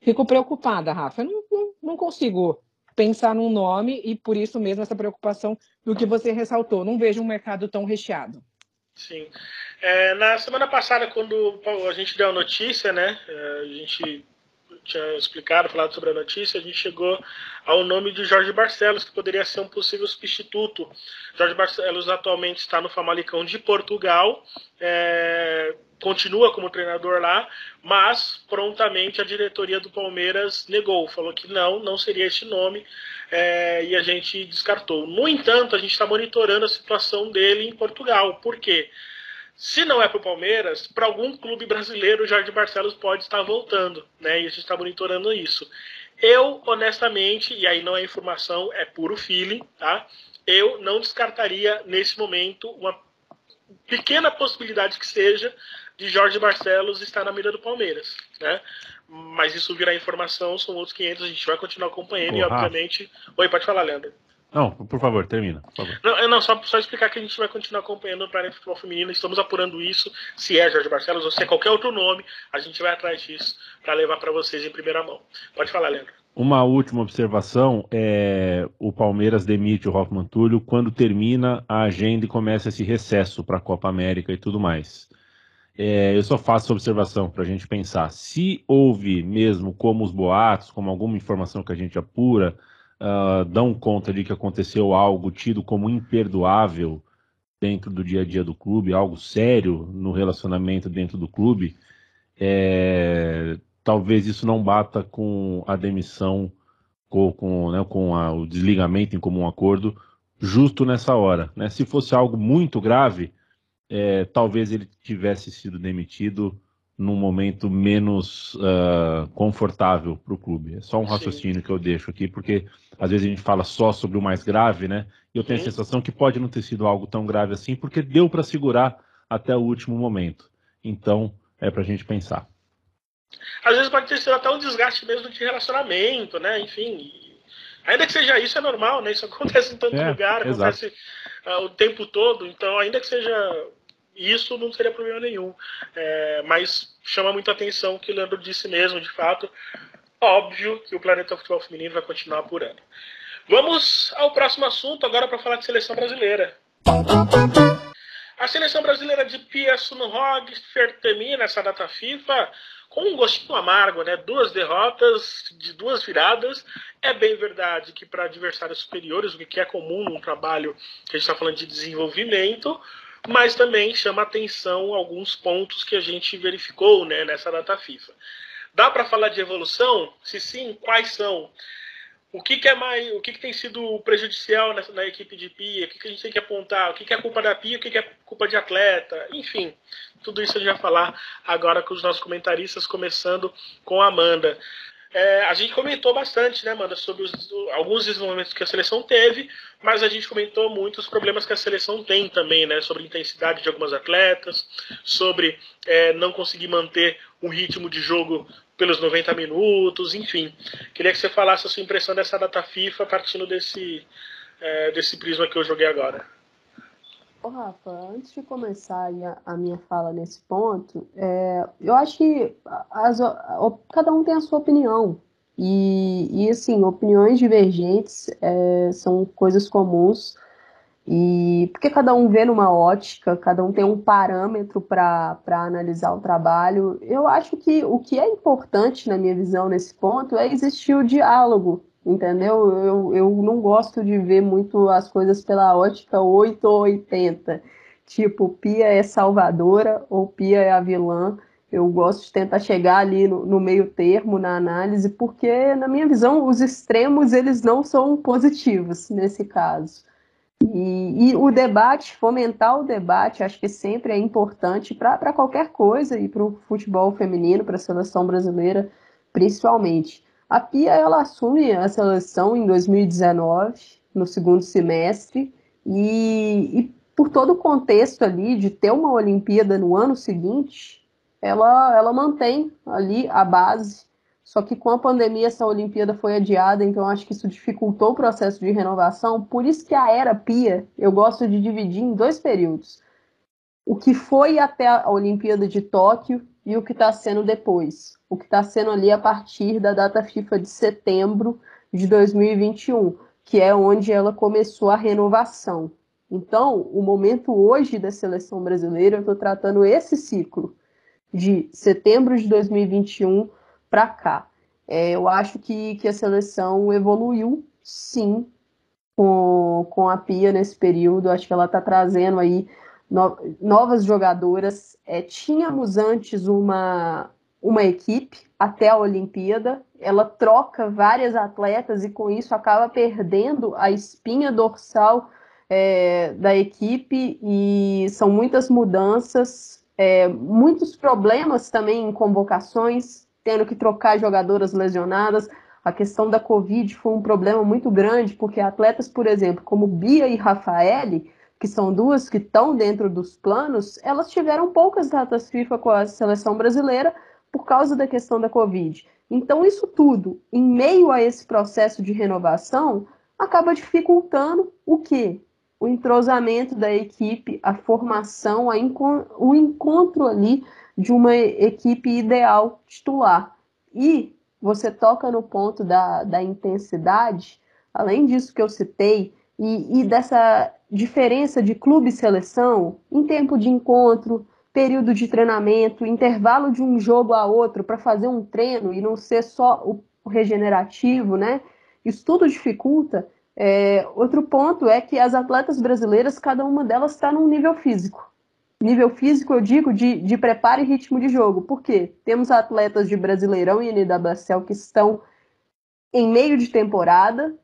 Fico preocupada, Rafa. Eu não, não, não consigo pensar num nome e por isso mesmo essa preocupação do que você ressaltou. Não vejo um mercado tão recheado. Sim. É, na semana passada, quando a gente deu a notícia, né, é, a gente tinha explicado, falado sobre a notícia, a gente chegou ao nome de Jorge Barcelos, que poderia ser um possível substituto. Jorge Barcelos atualmente está no Famalicão de Portugal, é, continua como treinador lá, mas prontamente a diretoria do Palmeiras negou, falou que não, não seria esse nome, é, e a gente descartou. No entanto, a gente está monitorando a situação dele em Portugal. Por quê? Se não é para o Palmeiras, para algum clube brasileiro, o Jorge Barcelos pode estar voltando, né? E a gente está monitorando isso. Eu, honestamente, e aí não é informação, é puro feeling, tá? Eu não descartaria nesse momento uma pequena possibilidade que seja de Jorge Barcelos estar na mira do Palmeiras, né? Mas isso virar informação, são outros 500, a gente vai continuar acompanhando e, obviamente... Oi, pode falar, Leandro. Não, por favor, termina. Por favor. Não, é, não só, só, explicar que a gente vai continuar acompanhando o Planeta Futebol Feminino, estamos apurando isso, se é Jorge Barcelos ou se é qualquer outro nome, a gente vai atrás disso para levar para vocês em primeira mão. Pode falar, Leandro. Uma última observação é o Palmeiras demite o Hoffman Túlio quando termina a agenda e começa esse recesso para a Copa América e tudo mais. É, eu só faço observação para a gente pensar. Se houve mesmo, como os boatos, como alguma informação que a gente apura, uh, dão conta de que aconteceu algo tido como imperdoável dentro do dia a dia do clube, algo sério no relacionamento dentro do clube, é, talvez isso não bata com a demissão ou com, né, com a, o desligamento em comum acordo justo nessa hora. Né? Se fosse algo muito grave, é, talvez ele tivesse sido demitido num momento menos uh, confortável para o clube. É só um raciocínio Sim. que eu deixo aqui, porque às vezes a gente fala só sobre o mais grave, né? E eu tenho Sim. a sensação que pode não ter sido algo tão grave assim, porque deu para segurar até o último momento. Então, é para a gente pensar. Às vezes pode ter sido até um desgaste mesmo de relacionamento, né? Enfim, ainda que seja isso, é normal, né? Isso acontece em tanto é, lugar, acontece uh, o tempo todo. Então, ainda que seja isso não seria problema nenhum. É, mas chama muita atenção o que o Leandro disse mesmo, de fato. Óbvio que o Planeta Futebol Feminino vai continuar apurando. Vamos ao próximo assunto agora para falar de seleção brasileira. A seleção brasileira de Pia Sunhog termina essa data FIFA com um gostinho amargo, né? Duas derrotas de duas viradas. É bem verdade que para adversários superiores, o que é comum num trabalho que a gente está falando de desenvolvimento, mas também chama atenção alguns pontos que a gente verificou né, nessa data FIFA. Dá para falar de evolução? Se sim, quais são? O que, que é mais, o que, que, tem sido prejudicial nessa, na equipe de Pia? O que, que, a gente tem que apontar? O que, que é culpa da Pia? O que, que é culpa de atleta? Enfim, tudo isso a gente vai falar agora com os nossos comentaristas, começando com a Amanda. É, a gente comentou bastante, né, Amanda, sobre os, alguns desenvolvimentos que a seleção teve, mas a gente comentou muito os problemas que a seleção tem também, né, sobre intensidade de algumas atletas, sobre é, não conseguir manter um ritmo de jogo pelos 90 minutos, enfim. Queria que você falasse a sua impressão dessa data FIFA partindo desse, é, desse prisma que eu joguei agora. Ô, Rafa, antes de começar a, minha fala nesse ponto, é, eu acho que as, cada um tem a sua opinião. E, e assim, opiniões divergentes é, são coisas comuns. E porque cada um vê numa ótica, cada um tem um parâmetro para analisar o trabalho. Eu acho que o que é importante, na minha visão, nesse ponto, é existir o diálogo entendeu? Eu, eu não gosto de ver muito as coisas pela ótica 8 ou 80. Tipo, Pia é salvadora ou Pia é a vilã. Eu gosto de tentar chegar ali no, no, meio termo na análise, porque, na minha visão, os extremos eles não são positivos nesse caso. E, e o debate, fomentar o debate, acho que sempre é importante para qualquer coisa, e para o futebol feminino, para a seleção brasileira, principalmente. A Pia ela assume a seleção em 2019, no segundo semestre, e, e por todo o contexto ali de ter uma Olimpíada no ano seguinte, ela, ela mantém ali a base. Só que com a pandemia essa Olimpíada foi adiada, então acho que isso dificultou o processo de renovação. Por isso que a era Pia eu gosto de dividir em dois períodos. O que foi até a Olimpíada de Tóquio e o que está sendo depois. O que está sendo ali a partir da data FIFA de setembro de 2021, que é onde ela começou a renovação. Então, o momento hoje da seleção brasileira, eu estou tratando esse ciclo de setembro de 2021 para cá. É, eu acho que, que a seleção evoluiu, sim, com, com a Pia nesse período. Acho que ela está trazendo aí no, novas jogadoras. É, tínhamos antes uma, uma equipe até a Olimpíada, ela troca várias atletas e com isso acaba perdendo a espinha dorsal é, da equipe e são muitas mudanças, é, muitos problemas também em convocações, tendo que trocar jogadoras lesionadas. A questão da Covid foi um problema muito grande, porque atletas, por exemplo, como Bia e Rafaele, que são duas que estão dentro dos planos, elas tiveram poucas datas FIFA com a seleção brasileira por causa da questão da Covid. Então, isso tudo, em meio a esse processo de renovação, acaba dificultando o quê? O entrosamento da equipe, a formação, a o encontro ali de uma equipe ideal titular. E você toca no ponto da, da intensidade, além disso que eu citei, e, e dessa diferença de clube e seleção em tempo de encontro, período de treinamento, intervalo de um jogo a outro para fazer um treino e não ser só o regenerativo, né? Isso tudo dificulta. É, outro ponto é que as atletas brasileiras, cada uma delas está num nível físico. Nível físico, eu digo, de, de preparo e ritmo de jogo. Por quê? Temos atletas de Brasileirão e NWSL que estão em meio de temporada,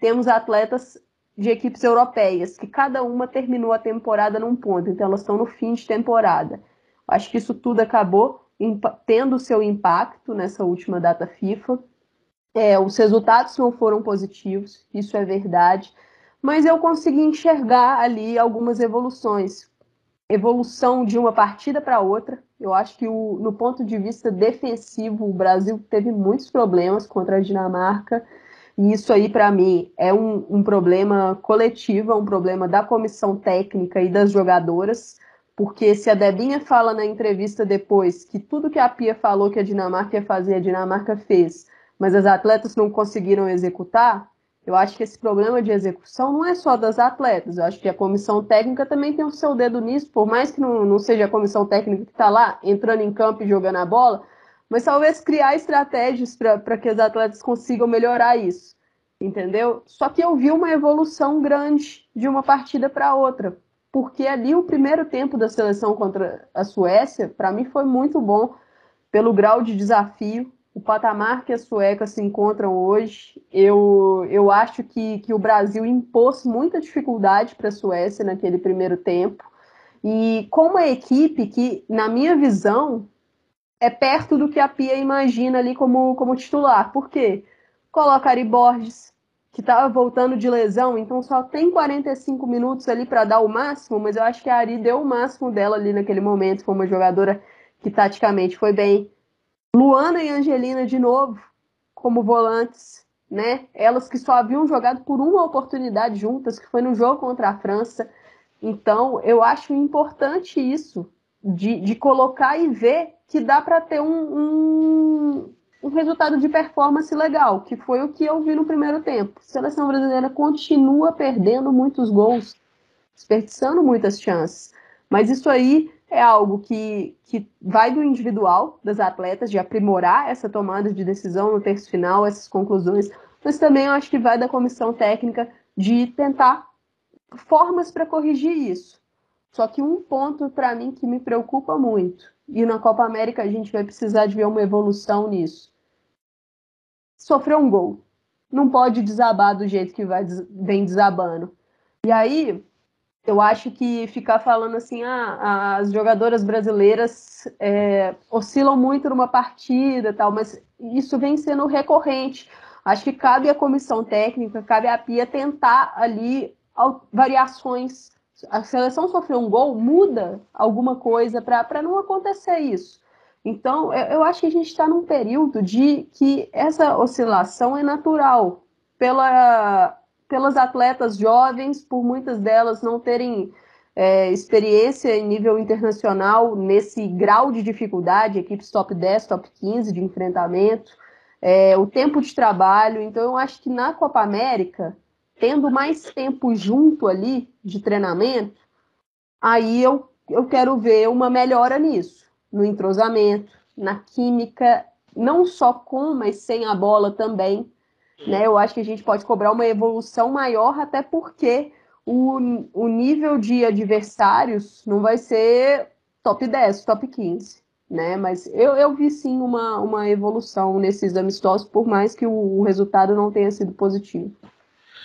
temos atletas de equipes europeias, que cada uma terminou a temporada num ponto, então elas estão no fim de temporada. Acho que isso tudo acabou tendo seu impacto nessa última data FIFA. É, os resultados não foram positivos, isso é verdade, mas eu consegui enxergar ali algumas evoluções. Evolução de uma partida para outra. Eu acho que o, no ponto de vista defensivo, o Brasil teve muitos problemas contra a Dinamarca. E isso aí, para mim, é um, um, problema coletivo, é um problema da comissão técnica e das jogadoras, porque se a Debinha fala na entrevista depois que tudo que a Pia falou que a Dinamarca ia fazer, a Dinamarca fez, mas as atletas não conseguiram executar, eu acho que esse problema de execução não é só das atletas, eu acho que a comissão técnica também tem o seu dedo nisso, por mais que não, não seja a comissão técnica que está lá entrando em campo e jogando a bola, mas talvez criar estratégias para que os atletas consigam melhorar isso, entendeu? Só que eu vi uma evolução grande de uma partida para outra, porque ali o primeiro tempo da seleção contra a Suécia, para mim foi muito bom pelo grau de desafio, o patamar que as suecas se encontram hoje. Eu, eu acho que, que o Brasil impôs muita dificuldade para a Suécia naquele primeiro tempo. E com uma equipe que, na minha visão, é perto do que a Pia imagina ali como, como titular. Por quê? Coloca Ari Borges, que estava voltando de lesão, então só tem 45 minutos ali para dar o máximo, mas eu acho que a Ari deu o máximo dela ali naquele momento, foi uma jogadora que taticamente foi bem. Luana e Angelina de novo, como volantes, né? Elas que só haviam jogado por uma oportunidade juntas, que foi no jogo contra a França. Então, eu acho importante isso, de, de colocar e ver que dá para ter um, um, um, resultado de performance legal, que foi o que eu vi no primeiro tempo. A seleção brasileira continua perdendo muitos gols, desperdiçando muitas chances. Mas isso aí é algo que, que vai do individual das atletas, de aprimorar essa tomada de decisão no terço final, essas conclusões, mas também eu acho que vai da comissão técnica de tentar formas para corrigir isso. Só que um ponto para mim que me preocupa muito e na Copa América a gente vai precisar de ver uma evolução nisso. Sofreu um gol. Não pode desabar do jeito que vai, vem desabando. E aí, eu acho que ficar falando assim, ah, as jogadoras brasileiras é, oscilam muito numa partida tal, mas isso vem sendo recorrente. Acho que cabe à comissão técnica, cabe à PIA tentar ali variações a seleção sofreu um gol, muda alguma coisa para não acontecer isso. Então, eu acho que a gente está num período de que essa oscilação é natural pela, pelas atletas jovens, por muitas delas não terem é, experiência em nível internacional nesse grau de dificuldade, equipes top 10, top 15 de enfrentamento, é, o tempo de trabalho. Então, eu acho que na Copa América tendo mais tempo junto ali de treinamento, aí eu, eu quero ver uma melhora nisso, no entrosamento, na química não só com, mas sem a bola também. Né? Eu acho que a gente pode cobrar uma evolução maior, até porque o, o nível de adversários não vai ser top 10, top 15. Né? Mas eu, eu vi sim uma, uma evolução nesses amistosos, por mais que o, o resultado não tenha sido positivo.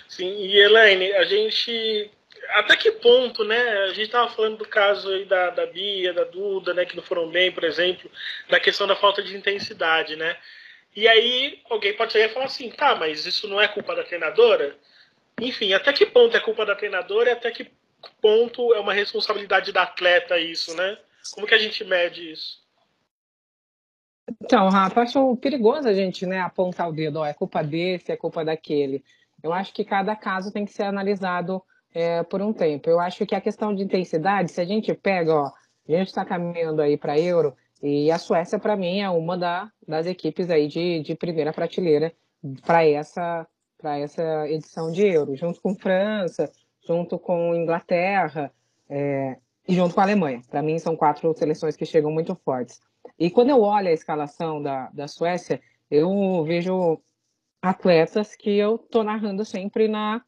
Sim, e Elaine, a gente até que ponto, né? A gente estava falando do caso aí da, da Bia, da Duda, né? Que não foram bem, por exemplo, da questão da falta de intensidade, né? E aí alguém pode chegar e falar assim, tá, mas isso não é culpa da treinadora? Enfim, até que ponto é culpa da treinadora e até que ponto é uma responsabilidade da atleta isso, né? Como que a gente mede isso? Então, Rafa, acho perigoso a gente né, apontar o dedo, ó, é culpa desse, é culpa daquele. Eu acho que cada caso tem que ser analisado é, por um tempo. Eu acho que a questão de intensidade, se a gente pega, ó, a gente está caminhando aí para Euro, e a Suécia, para mim, é uma da, das equipes aí de, de primeira prateleira para essa, essa edição de Euro, junto com França, junto com Inglaterra é, e junto com a Alemanha. Para mim, são quatro seleções que chegam muito fortes. E quando eu olho a escalação da, da Suécia, eu vejo atletas que eu tô narrando sempre na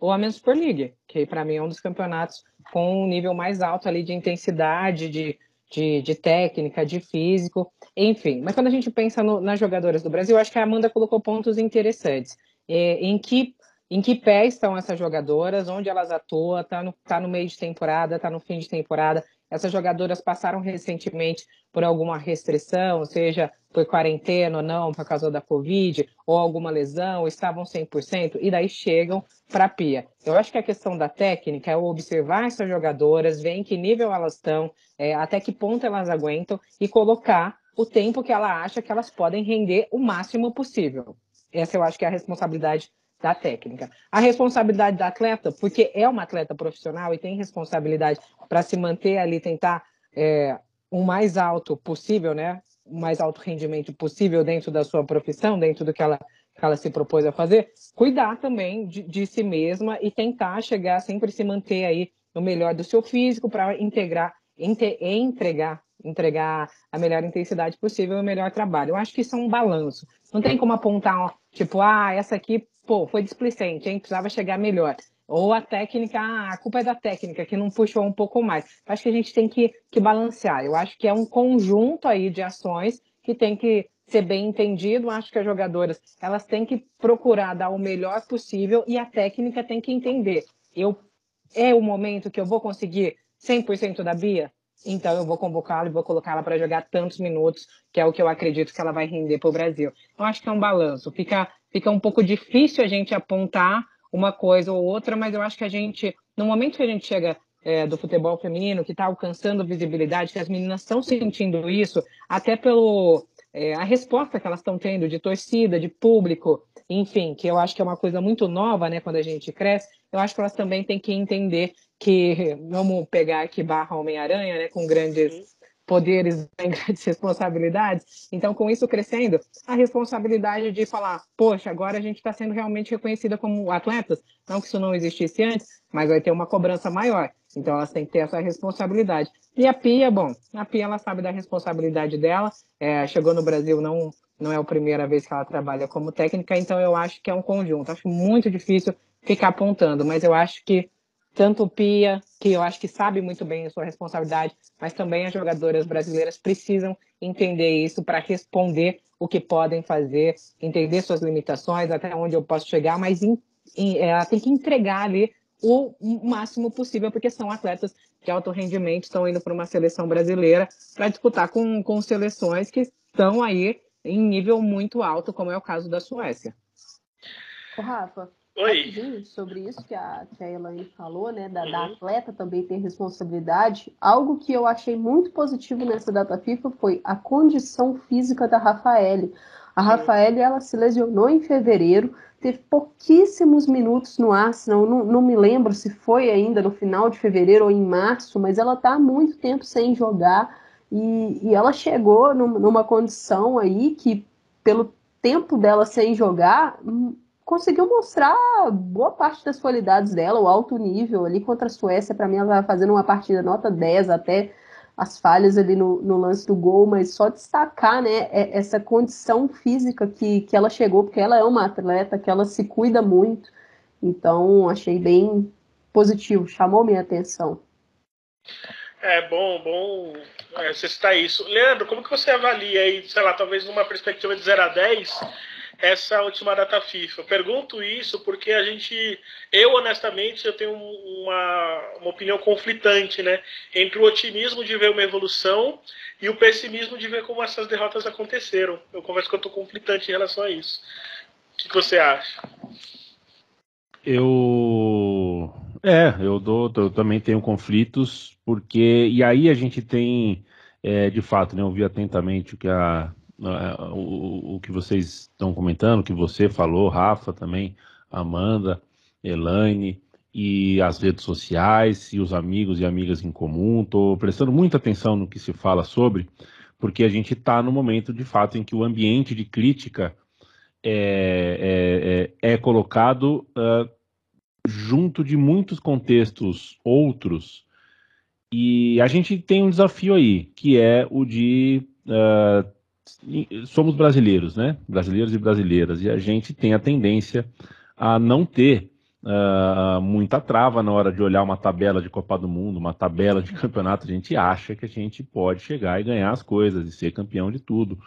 Women's Super League, que para mim é um dos campeonatos com um nível mais alto ali de intensidade, de, de, de técnica, de físico, enfim. Mas quando a gente pensa no, nas jogadoras do Brasil, acho que a Amanda colocou pontos interessantes. É, em que em que pé estão essas jogadoras, onde elas atuam, está no, tá no meio de temporada, está no fim de temporada. Essas jogadoras passaram recentemente por alguma restrição, seja por quarentena ou não, por causa da Covid, ou alguma lesão, estavam 100%, e daí chegam para a pia. Eu acho que a questão da técnica é observar essas jogadoras, ver em que nível elas estão, é, até que ponto elas aguentam, e colocar o tempo que ela acha que elas podem render o máximo possível. Essa eu acho que é a responsabilidade da técnica. A responsabilidade da atleta, porque é uma atleta profissional e tem responsabilidade para se manter ali, tentar é, o mais alto possível, né? O mais alto rendimento possível dentro da sua profissão, dentro do que ela, que ela se propôs a fazer, cuidar também de, de si mesma e tentar chegar, sempre se manter aí no melhor do seu físico para integrar, inte, entregar entregar a melhor intensidade possível e o melhor trabalho. Eu acho que isso é um balanço. Não tem como apontar, ó, tipo, ah, essa aqui pô, foi displicente, hein? Precisava chegar melhor. Ou a técnica, a culpa é da técnica, que não puxou um pouco mais. Acho que a gente tem que, que balancear. Eu acho que é um conjunto aí de ações que tem que ser bem entendido. Acho que as jogadoras, elas têm que procurar dar o melhor possível e a técnica tem que entender. Eu, é o momento que eu vou conseguir 100% da Bia? Então eu vou convocá-la e vou colocá-la para jogar tantos minutos, que é o que eu acredito que ela vai render para o Brasil. Eu acho que é um balanço. Fica fica um pouco difícil a gente apontar uma coisa ou outra, mas eu acho que a gente, no momento que a gente chega é, do futebol feminino, que está alcançando visibilidade, que as meninas estão sentindo isso, até pelo é, a resposta que elas estão tendo de torcida, de público, enfim, que eu acho que é uma coisa muito nova, né, quando a gente cresce, eu acho que elas também têm que entender que, vamos pegar aqui barra Homem-Aranha, né, com grandes poderes e grandes responsabilidades. Então, com isso crescendo, a responsabilidade de falar, poxa, agora a gente está sendo realmente reconhecida como atletas, não que isso não existisse antes, mas vai ter uma cobrança maior. Então, elas têm que ter essa responsabilidade. E a Pia, bom, a Pia ela sabe da responsabilidade dela. É, chegou no Brasil, não não é a primeira vez que ela trabalha como técnica, então eu acho que é um conjunto. Acho muito difícil ficar apontando, mas eu acho que tanto o Pia, que eu acho que sabe muito bem a sua responsabilidade, mas também as jogadoras brasileiras precisam entender isso para responder o que podem fazer, entender suas limitações, até onde eu posso chegar, mas em, em, é, tem que entregar ali o máximo possível, porque são atletas de alto rendimento, estão indo para uma seleção brasileira para disputar com, com seleções que estão aí em nível muito alto, como é o caso da Suécia. Ô, Rafa, Oi. sobre isso que a, que a Elaine falou, né? Da, uhum. da, atleta também ter responsabilidade. Algo que eu achei muito positivo nessa data FIFA foi a condição física da Rafaele. A Rafaele, ela se lesionou em fevereiro, teve pouquíssimos minutos no Arsenal, não, não me lembro se foi ainda no final de fevereiro ou em março, mas ela está há muito tempo sem jogar e, e ela chegou numa condição aí que, pelo tempo dela sem jogar, conseguiu mostrar boa parte das qualidades dela, o alto nível ali contra a Suécia, para mim ela fazendo uma partida nota 10 até as falhas ali no, no, lance do gol, mas só destacar né, é, essa condição física que, que ela chegou, porque ela é uma atleta, que ela se cuida muito. Então, achei bem positivo, chamou minha atenção. É bom, bom é, você citar isso. Leandro, como que você avalia aí, sei lá, talvez numa perspectiva de 0 a 10, essa última data FIFA? Eu pergunto isso porque a gente, eu honestamente, eu tenho uma, uma opinião conflitante, né? Entre o otimismo de ver uma evolução e o pessimismo de ver como essas derrotas aconteceram. Eu converso que eu estou conflitante em relação a isso. O que, que você acha? Eu é, eu, dou, eu também tenho conflitos, porque. E aí a gente tem, é, de fato, né, ouvi atentamente o que, a, o, o que vocês estão comentando, o que você falou, Rafa também, Amanda, Elaine, e as redes sociais, e os amigos e amigas em comum. Estou prestando muita atenção no que se fala sobre, porque a gente está no momento, de fato, em que o ambiente de crítica é, é, é, é colocado. Uh, junto de muitos contextos outros. E a gente tem um desafio aí, que é o de. Uh, somos brasileiros, né? Brasileiros e brasileiras, e a gente tem a tendência a não ter uh, muita trava na hora de olhar uma tabela de Copa do Mundo, uma tabela de campeonato. A gente acha que a gente pode chegar e ganhar as coisas e ser campeão de tudo.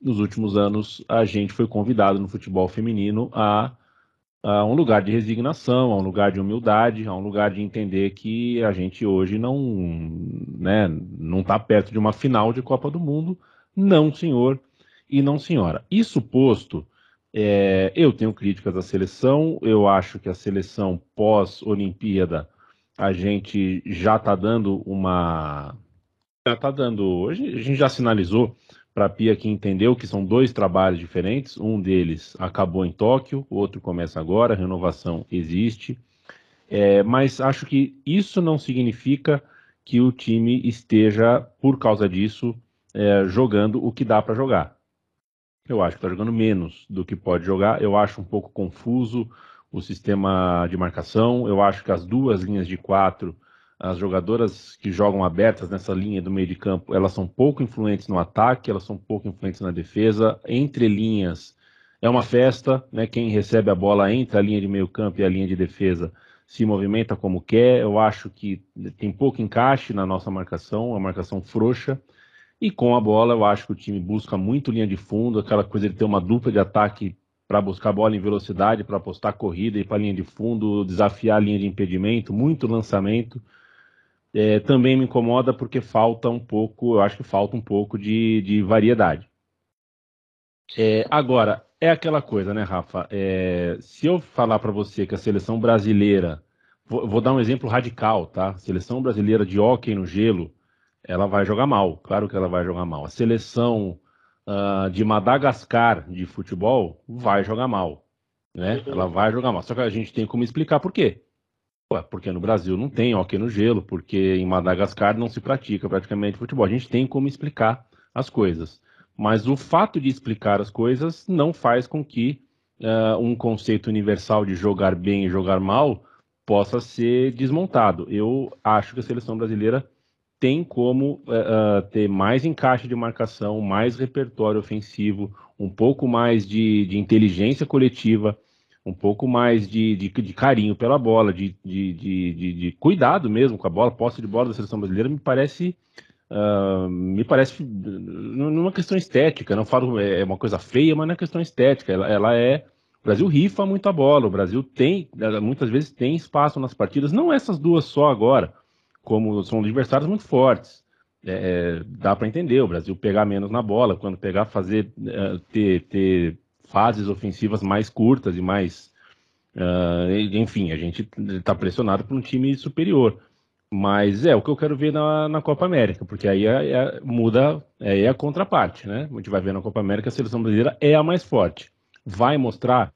Nos últimos anos, a gente foi convidado no futebol feminino a a um lugar de resignação, a um lugar de humildade, a um lugar de entender que a gente hoje não né, não está perto de uma final de Copa do Mundo, não senhor e não senhora. Isso posto, é, eu tenho críticas à seleção, eu acho que a seleção pós-Olimpíada a gente já está dando uma já está dando, a gente já sinalizou para a Pia que entendeu que são dois trabalhos diferentes. Um deles acabou em Tóquio, o outro começa agora, a renovação existe. É, mas acho que isso não significa que o time esteja, por causa disso, é, jogando o que dá para jogar. Eu acho que está jogando menos do que pode jogar. Eu acho um pouco confuso o sistema de marcação. Eu acho que as duas linhas de quatro as jogadoras que jogam abertas nessa linha do meio de campo, elas são pouco influentes no ataque, elas são pouco influentes na defesa. Entre linhas é uma festa, né? Quem recebe a bola entre a linha de meio campo e a linha de defesa se movimenta como quer. Eu acho que tem pouco encaixe na nossa marcação, a marcação frouxa. E com a bola, eu acho que o time busca muito linha de fundo, aquela coisa de ter uma dupla de ataque para buscar a bola em velocidade, para apostar corrida e para linha de fundo, desafiar a linha de impedimento, muito lançamento é, também me incomoda porque falta um pouco, eu acho que falta um pouco de, de variedade. É, agora, é aquela coisa, né, Rafa? É, se eu falar para você que a seleção brasileira, vou, vou, dar um exemplo radical, tá? Seleção brasileira de hóquei no gelo, ela vai jogar mal, claro que ela vai jogar mal. A seleção uh, de Madagascar de futebol vai jogar mal, né? Ela vai jogar mal. Só que a gente tem como explicar por quê. Porque no Brasil não tem hockey no gelo, porque em Madagascar não se pratica praticamente futebol. A gente tem como explicar as coisas. Mas o fato de explicar as coisas não faz com que uh, um conceito universal de jogar bem e jogar mal possa ser desmontado. Eu acho que a seleção brasileira tem como uh, ter mais encaixe de marcação, mais repertório ofensivo, um pouco mais de, de inteligência coletiva um pouco mais de, de, de carinho pela bola, de, de, cuidado mesmo com a bola, posse de bola da seleção brasileira, me parece. Uh, me parece numa questão estética, não falo é, é uma coisa feia, mas não é questão estética. Ela, ela é. O Brasil rifa muito a bola, o Brasil tem, muitas vezes tem espaço nas partidas, não essas duas só agora, como são adversários muito fortes. É, dá para entender o Brasil pegar menos na bola, quando pegar, fazer, uh, ter, ter fases ofensivas mais curtas e mais. Uh, enfim, a gente está pressionado por um time superior. Mas é o que eu quero ver na, na Copa América, porque aí é, é, muda, é, é a contraparte, né? A gente vai ver na Copa América a seleção brasileira é a mais forte. Vai mostrar,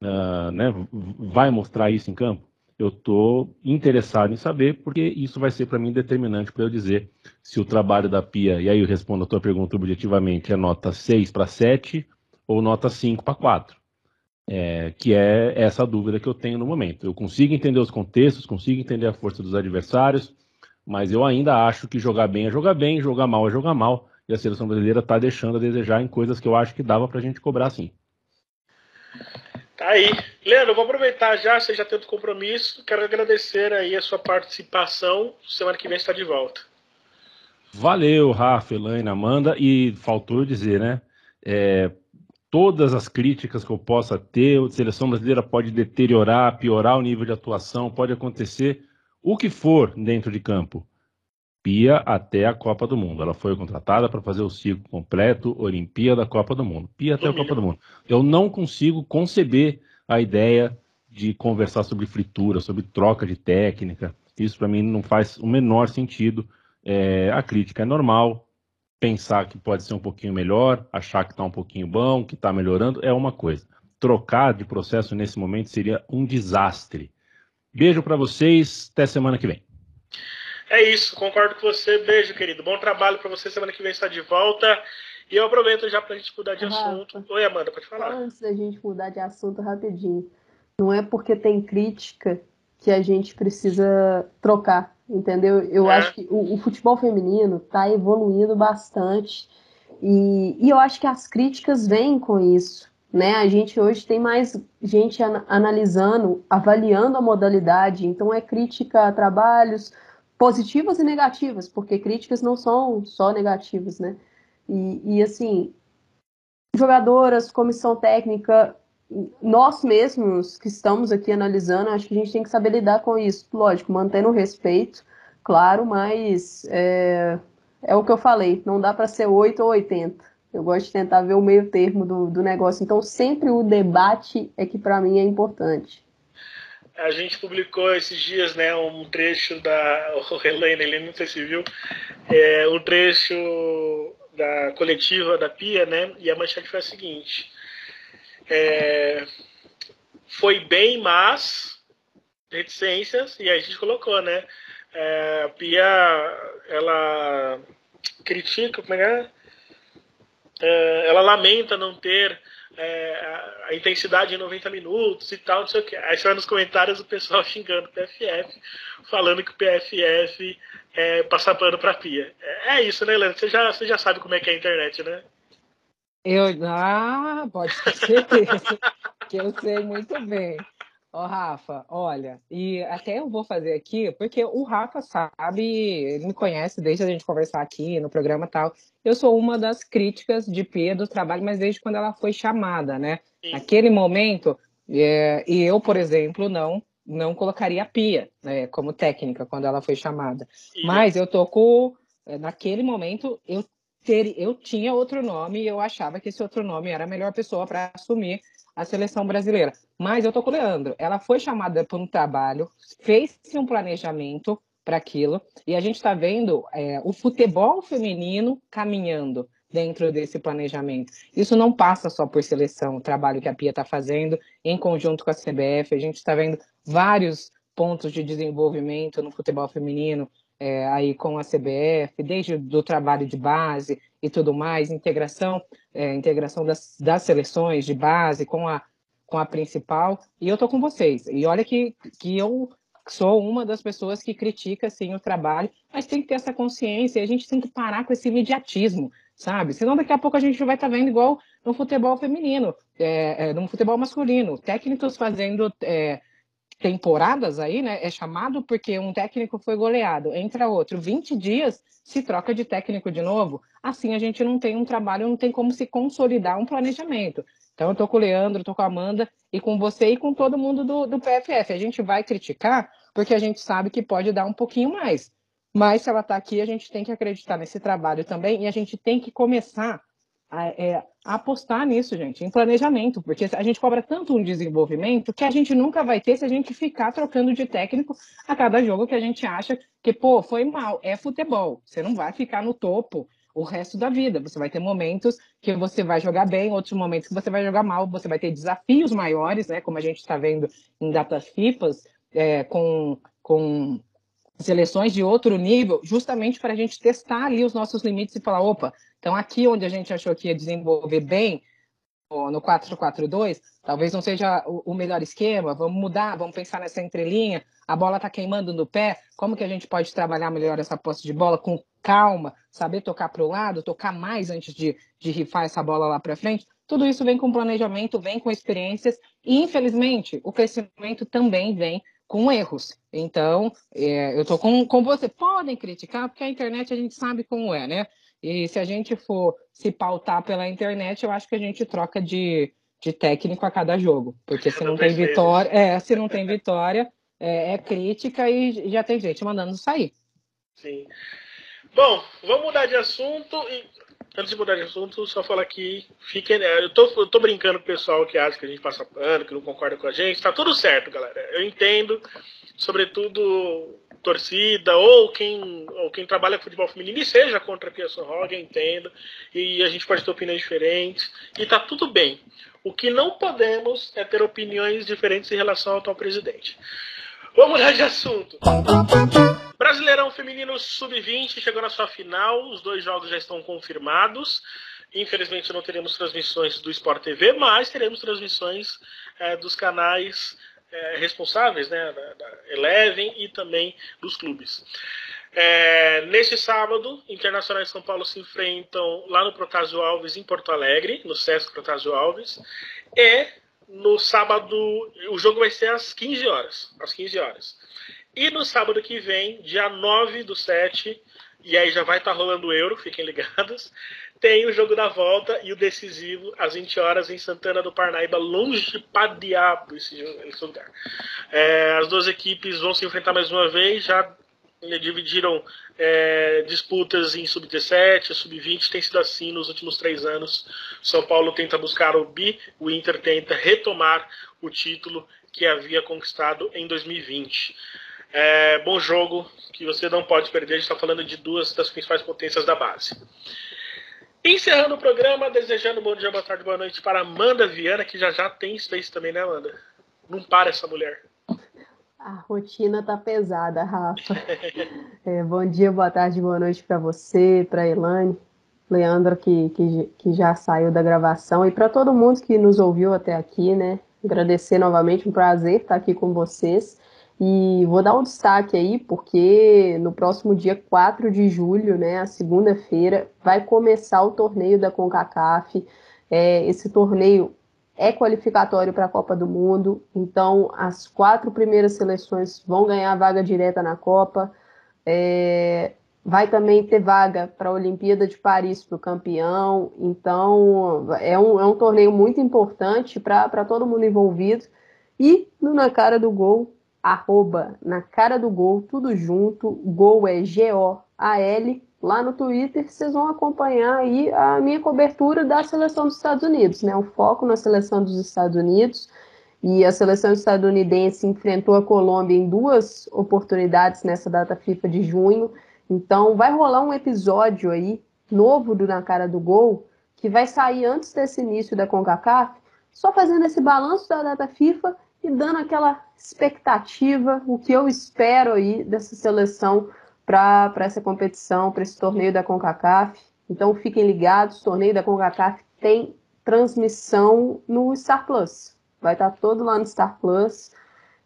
uh, né? Vai mostrar isso em campo? Eu estou interessado em saber, porque isso vai ser para mim determinante para eu dizer se o trabalho da Pia, e aí eu respondo a tua pergunta objetivamente, é nota 6 para 7 ou nota 5 para 4. É, que é essa dúvida que eu tenho no momento. Eu consigo entender os contextos, consigo entender a força dos adversários, mas eu ainda acho que jogar bem é jogar bem, jogar mal é jogar mal, e a seleção brasileira está deixando a desejar em coisas que eu acho que dava para a gente cobrar sim. Tá aí. Leandro, vou aproveitar já, você já tem outro compromisso. Quero agradecer aí a sua participação. Semana que vem está de volta. Valeu, Rafa, Elaine, Amanda. E faltou dizer, né? É, todas as críticas que eu possa ter, a seleção brasileira pode deteriorar, piorar o nível de atuação, pode acontecer o que for dentro de campo. Pia até a Copa do Mundo. Ela foi contratada para fazer o ciclo completo Olimpíada Copa do Mundo. Pia até a Copa do Mundo. Eu não consigo conceber a ideia de conversar sobre fritura, sobre troca de técnica. Isso para mim não faz o menor sentido. É, a crítica é normal. Pensar que pode ser um pouquinho melhor, achar que está um pouquinho bom, que está melhorando, é uma coisa. Trocar de processo nesse momento seria um desastre. Beijo para vocês, até semana que vem. É isso, concordo com você. Beijo, querido. Bom trabalho para você. Semana que vem está de volta. E eu aproveito já para a gente mudar de Rafa, assunto. Oi, Amanda, pode falar. Antes da gente mudar de assunto rapidinho, não é porque tem crítica que a gente precisa trocar, entendeu? Eu é. acho que o, o futebol feminino está evoluindo bastante e, e eu acho que as críticas vêm com isso. Né? A gente hoje tem mais gente an analisando, avaliando a modalidade, então é crítica a trabalhos, positivas e negativas, porque críticas não são só negativas, né? E, e assim, jogadoras, comissão técnica, nós mesmos que estamos aqui analisando, acho que a gente tem que saber lidar com isso. Lógico, mantendo o respeito, claro, mas é, é o que eu falei, não dá para ser 8 ou 80. Eu gosto de tentar ver o meio termo do, do negócio. Então, sempre o debate é que para mim é importante a gente publicou esses dias né, um trecho da. O Helene, ele não sei se viu, é, um trecho da coletiva da Pia, né? E a manchete foi a seguinte: é, foi bem, mas reticências, e aí a gente colocou, né? É, a Pia, ela critica, como é é? é ela lamenta não ter é, a intensidade em 90 minutos e tal, não sei o que. Aí você vai nos comentários o pessoal xingando o PFF, falando que o PFF é passar pano pra pia. É, é isso, né, Leandro? Você já, você já sabe como é que é a internet, né? Eu, ah, pode ter certeza que eu sei muito bem. Ó, oh, Rafa, olha, e até eu vou fazer aqui, porque o Rafa sabe, ele me conhece desde a gente conversar aqui no programa e tal. Eu sou uma das críticas de Pia do trabalho, mas desde quando ela foi chamada, né? Sim. Naquele momento, é, e eu, por exemplo, não não colocaria a Pia né, como técnica quando ela foi chamada. Sim. Mas eu tô com. É, naquele momento, eu, ter, eu tinha outro nome e eu achava que esse outro nome era a melhor pessoa para assumir a seleção brasileira. Mas eu tô com o Leandro. Ela foi chamada para um trabalho, fez-se um planejamento para aquilo, e a gente está vendo é, o futebol feminino caminhando dentro desse planejamento. Isso não passa só por seleção, o trabalho que a Pia está fazendo em conjunto com a CBF. A gente está vendo vários pontos de desenvolvimento no futebol feminino é, aí com a CBF, desde do trabalho de base e tudo mais, integração, é, integração das, das seleções de base com a, com a principal, e eu tô com vocês. E olha que, que eu sou uma das pessoas que critica assim o trabalho, mas tem que ter essa consciência, e a gente tem que parar com esse imediatismo, sabe? Senão daqui a pouco a gente vai estar tá vendo igual no futebol feminino, é, é, no futebol masculino, técnicos fazendo é, temporadas aí, né? É chamado porque um técnico foi goleado, entra outro, 20 dias se troca de técnico de novo. Assim a gente não tem um trabalho, não tem como se consolidar um planejamento. Então eu tô com o Leandro, tô com a Amanda e com você e com todo mundo do, do PFF. A gente vai criticar porque a gente sabe que pode dar um pouquinho mais. Mas se ela está aqui, a gente tem que acreditar nesse trabalho também e a gente tem que começar é, apostar nisso, gente, em planejamento, porque a gente cobra tanto um desenvolvimento que a gente nunca vai ter se a gente ficar trocando de técnico a cada jogo que a gente acha que, pô, foi mal. É futebol. Você não vai ficar no topo o resto da vida. Você vai ter momentos que você vai jogar bem, outros momentos que você vai jogar mal, você vai ter desafios maiores, né? Como a gente está vendo em datas FIFAs, é, com, com seleções de outro nível, justamente para a gente testar ali os nossos limites e falar, opa, então aqui onde a gente achou que ia desenvolver bem, no 4-4-2, talvez não seja o, melhor esquema, vamos mudar, vamos pensar nessa entrelinha, a bola está queimando no pé, como que a gente pode trabalhar melhor essa posse de bola com calma, saber tocar para o lado, tocar mais antes de, de rifar essa bola lá para frente, tudo isso vem com planejamento, vem com experiências, e infelizmente o crescimento também vem com erros. Então, é, eu estou com, com você. Podem criticar, porque a internet a gente sabe como é, né? E se a gente for se pautar pela internet, eu acho que a gente troca de, de técnico a cada jogo. Porque se não tem vitória, é, se não tem vitória, é, é, crítica e já tem gente mandando sair. Sim. Bom, vamos mudar de assunto e antes de mudar de assunto, só falar que fiquem. Né, eu tô, eu tô brincando com o pessoal que acha que a gente passa pano, que não concorda com a gente. Tá tudo certo, galera. Eu entendo, sobretudo torcida ou quem, ou quem trabalha com futebol feminino e seja contra a Pearson Hogg, eu entendo. E a gente pode ter opiniões diferentes. E tá tudo bem. O que não podemos é ter opiniões diferentes em relação ao atual presidente. Vamos mudar de assunto. Brasileirão Feminino Sub-20 chegou na sua final. Os dois jogos já estão confirmados. Infelizmente não teremos transmissões do Sport TV, mas teremos transmissões é, dos canais é, responsáveis, né, da, da, Eleven e também dos clubes. É, neste sábado, Internacional e São Paulo se enfrentam lá no Protásio Alves, em Porto Alegre, no Sesc Protásio Alves. E no sábado, o jogo vai ser às 15 horas. Às 15 horas. E no sábado que vem, dia 9 do 7, e aí já vai estar tá rolando o Euro, fiquem ligados. Tem o jogo da volta e o decisivo às 20 horas em Santana do Parnaíba, longe para diabo esse, esse lugar. É, as duas equipes vão se enfrentar mais uma vez, já dividiram é, disputas em sub-17, sub-20, tem sido assim nos últimos três anos. São Paulo tenta buscar o bi, o Inter tenta retomar o título que havia conquistado em 2020. É, bom jogo que você não pode perder. A gente está falando de duas das principais potências da base. Encerrando o programa, desejando bom dia, boa tarde, boa noite para Amanda Viana, que já já tem Space também, né, Amanda? Não para essa mulher. A rotina tá pesada, Rafa. É, bom dia, boa tarde, boa noite para você, para Elane, Leandro, que, que, que já saiu da gravação, e para todo mundo que nos ouviu até aqui, né? Agradecer novamente, um prazer estar aqui com vocês. E vou dar um destaque aí, porque no próximo dia 4 de julho, né, a segunda-feira, vai começar o torneio da CONCACAF. É, esse torneio é qualificatório para a Copa do Mundo, então as quatro primeiras seleções vão ganhar vaga direta na Copa. É, vai também ter vaga para a Olimpíada de Paris para o campeão, então é um, é um torneio muito importante para todo mundo envolvido. E no Na Cara do Gol, arroba Na Cara do Gol, tudo junto, Gol é G-O-A-L, lá no Twitter, vocês vão acompanhar aí a minha cobertura da seleção dos Estados Unidos, né? O foco na seleção dos Estados Unidos. E a seleção estadunidense enfrentou a Colômbia em duas oportunidades nessa data FIFA de junho. Então vai rolar um episódio aí novo do Na Cara do Gol, que vai sair antes desse início da CONCACAF, só fazendo esse balanço da data FIFA e dando aquela expectativa, o que eu espero aí dessa seleção para essa competição, para esse torneio da CONCACAF. Então fiquem ligados, torneio da CONCACAF tem transmissão no Star Plus. Vai estar todo lá no Star Plus.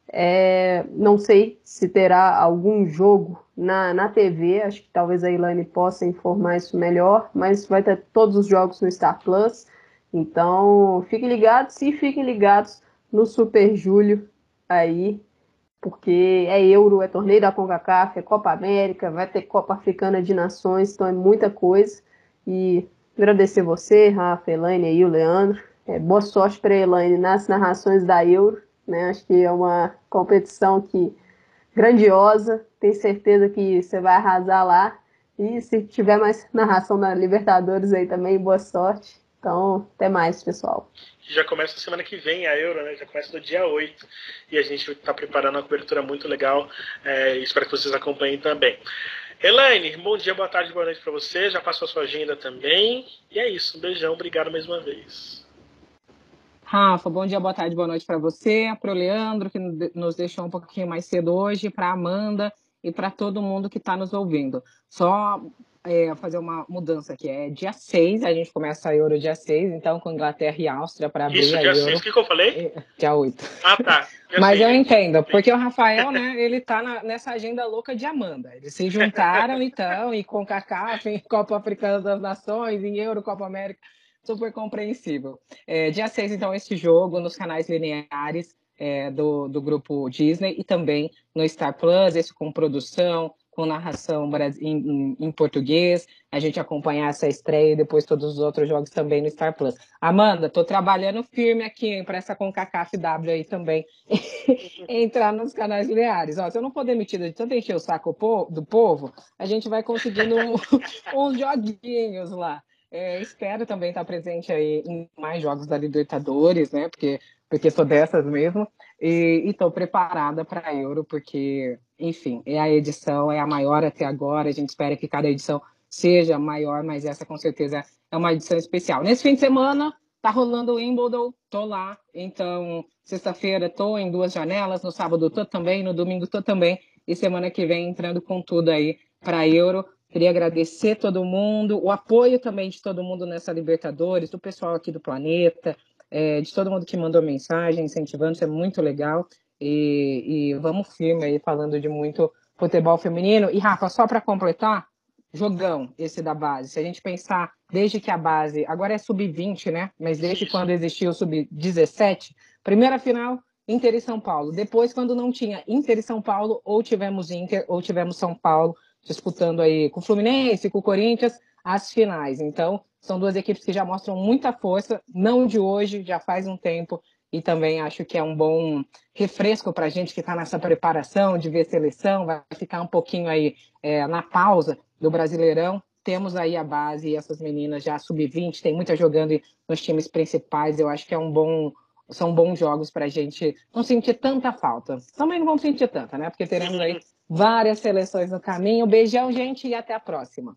É, não sei se terá algum jogo na, na TV, acho que talvez a Ilane possa informar isso melhor, mas vai ter todos os jogos no Star Plus. Então fiquem ligados e fiquem ligados no Super Júlio aí porque é Euro, é torneio da CONCACAF, é Copa América, vai ter Copa Africana de Nações, então é muita coisa. E agradecer você, Rafa, Elaine aí, o Leandro. É, boa sorte para a Elaine nas narrações da Euro, né? Acho que é uma competição que grandiosa, tenho certeza que você vai arrasar lá. E se tiver mais narração na Libertadores aí também, boa sorte. Então, até mais, pessoal. Já começa semana que vem a Euro, né? Já começa no dia 8. E a gente está preparando uma cobertura muito legal. É, espero que vocês acompanhem também. Elaine, bom dia, boa tarde, boa noite para você. Já passou a sua agenda também. E é isso. Um beijão. Obrigado mais uma vez. Rafa, bom dia, boa tarde, boa noite para você, para o Leandro, que nos deixou um pouquinho mais cedo hoje, para Amanda e para todo mundo que está nos ouvindo. Só é, fazer uma mudança aqui. É dia 6, a gente começa a Euro dia 6, então com Inglaterra e Áustria para abrir Isso, a dia Euro. 6, o que, que eu falei? É, Dia 8. Ah, tá. Dia Mas seis. eu entendo, porque o Rafael, né, ele tá na- nessa agenda louca de Amanda. Eles se juntaram, então, e com CACAF, em Copa Africana das Nações, em Euro, Copa América, super compreensível. É, dia 6, então, esse jogo nos canais lineares é, do, do grupo Disney e também no Star Plus, esse com produção, com narração em, em- português, a gente acompanhar essa estreia e depois todos os outros jogos também no Star Plus. Amanda, tô trabalhando firme aqui para essa CONCACAF W aí também entrar nos canais lineares. Ó, se eu não for demitida de tanto encher o saco do povo, a gente vai conseguindo um- uns joguinhos lá. É, espero também estar presente aí em mais jogos da Libertadores, né? Porque, porque sou dessas mesmo. E estou preparada para a Euro, porque, enfim, é a edição, é a maior até agora. A gente espera que cada edição seja maior, mas essa com certeza é uma edição especial. Nesse fim de semana, tá rolando o Wimbledon, tô lá. Então, sexta-feira tô em duas janelas, no sábado tô também, no domingo tô também. E semana que vem entrando com tudo aí para Euro. Queria agradecer todo mundo, o apoio também de todo mundo nessa Libertadores, do pessoal aqui do planeta, é, de todo mundo que mandou mensagem, incentivando, isso é muito legal. E, e vamos firme aí, falando de muito futebol feminino. E, Rafa, só para completar, jogão esse da base. Se a gente pensar, desde que a base, agora é sub-20, né? Mas desde quando existiu o sub-17, primeira final, Inter e São Paulo. Depois, quando não tinha Inter e São Paulo, ou tivemos Inter, ou tivemos São Paulo, disputando aí com o Fluminense, com o Corinthians, as finais. Então, são duas equipes que já mostram muita força, não de hoje, já faz um tempo, e também acho que é um bom refresco para a gente que está nessa preparação de ver seleção, vai ficar um pouquinho aí é, na pausa do Brasileirão. Temos aí a base e essas meninas já sub-20, tem muita jogando nos times principais. Eu acho que é um bom, são bons jogos para a gente não sentir tanta falta. Também não vamos sentir tanta, né? Porque teremos aí várias seleções no caminho. Beijão, gente, e até a próxima.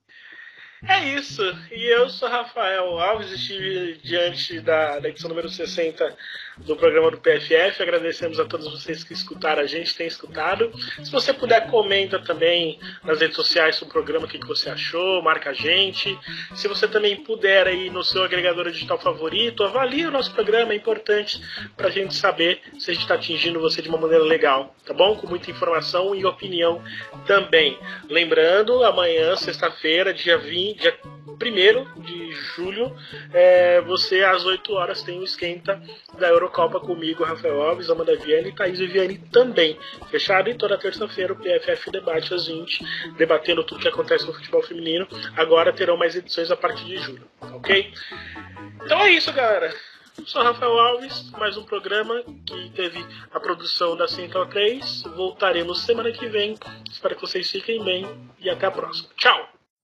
É isso. E eu sou Rafael Alves, estive diante da, da edição número 60 do programa do PFF. Agradecemos a todos vocês que escutaram a gente, têm escutado. Se você puder, comenta também nas redes sociais sobre o programa o que, que você achou, marca a gente. Se você também puder aí no seu agregador digital favorito, avalie o nosso programa, é importante para a gente saber se a gente está atingindo você de uma maneira legal, tá bom? Com muita informação e opinião também. Lembrando, amanhã, sexta-feira, dia 20, dia 1 de julho, é, você às 8 horas tem o esquenta da Eurocopa comigo, Rafael Alves, Amanda Viane e Thaís Viviane também. Fechado? E toda terça-feira o PFF debate às 20, debatendo tudo que acontece no futebol feminino. Agora terão mais edições a partir de julho, ok? Então é isso, galera. Sou Rafael Alves, mais um programa que teve a produção da Central 3. Voltaremos semana que vem. Espero que vocês fiquem bem e até a próxima. Tchau!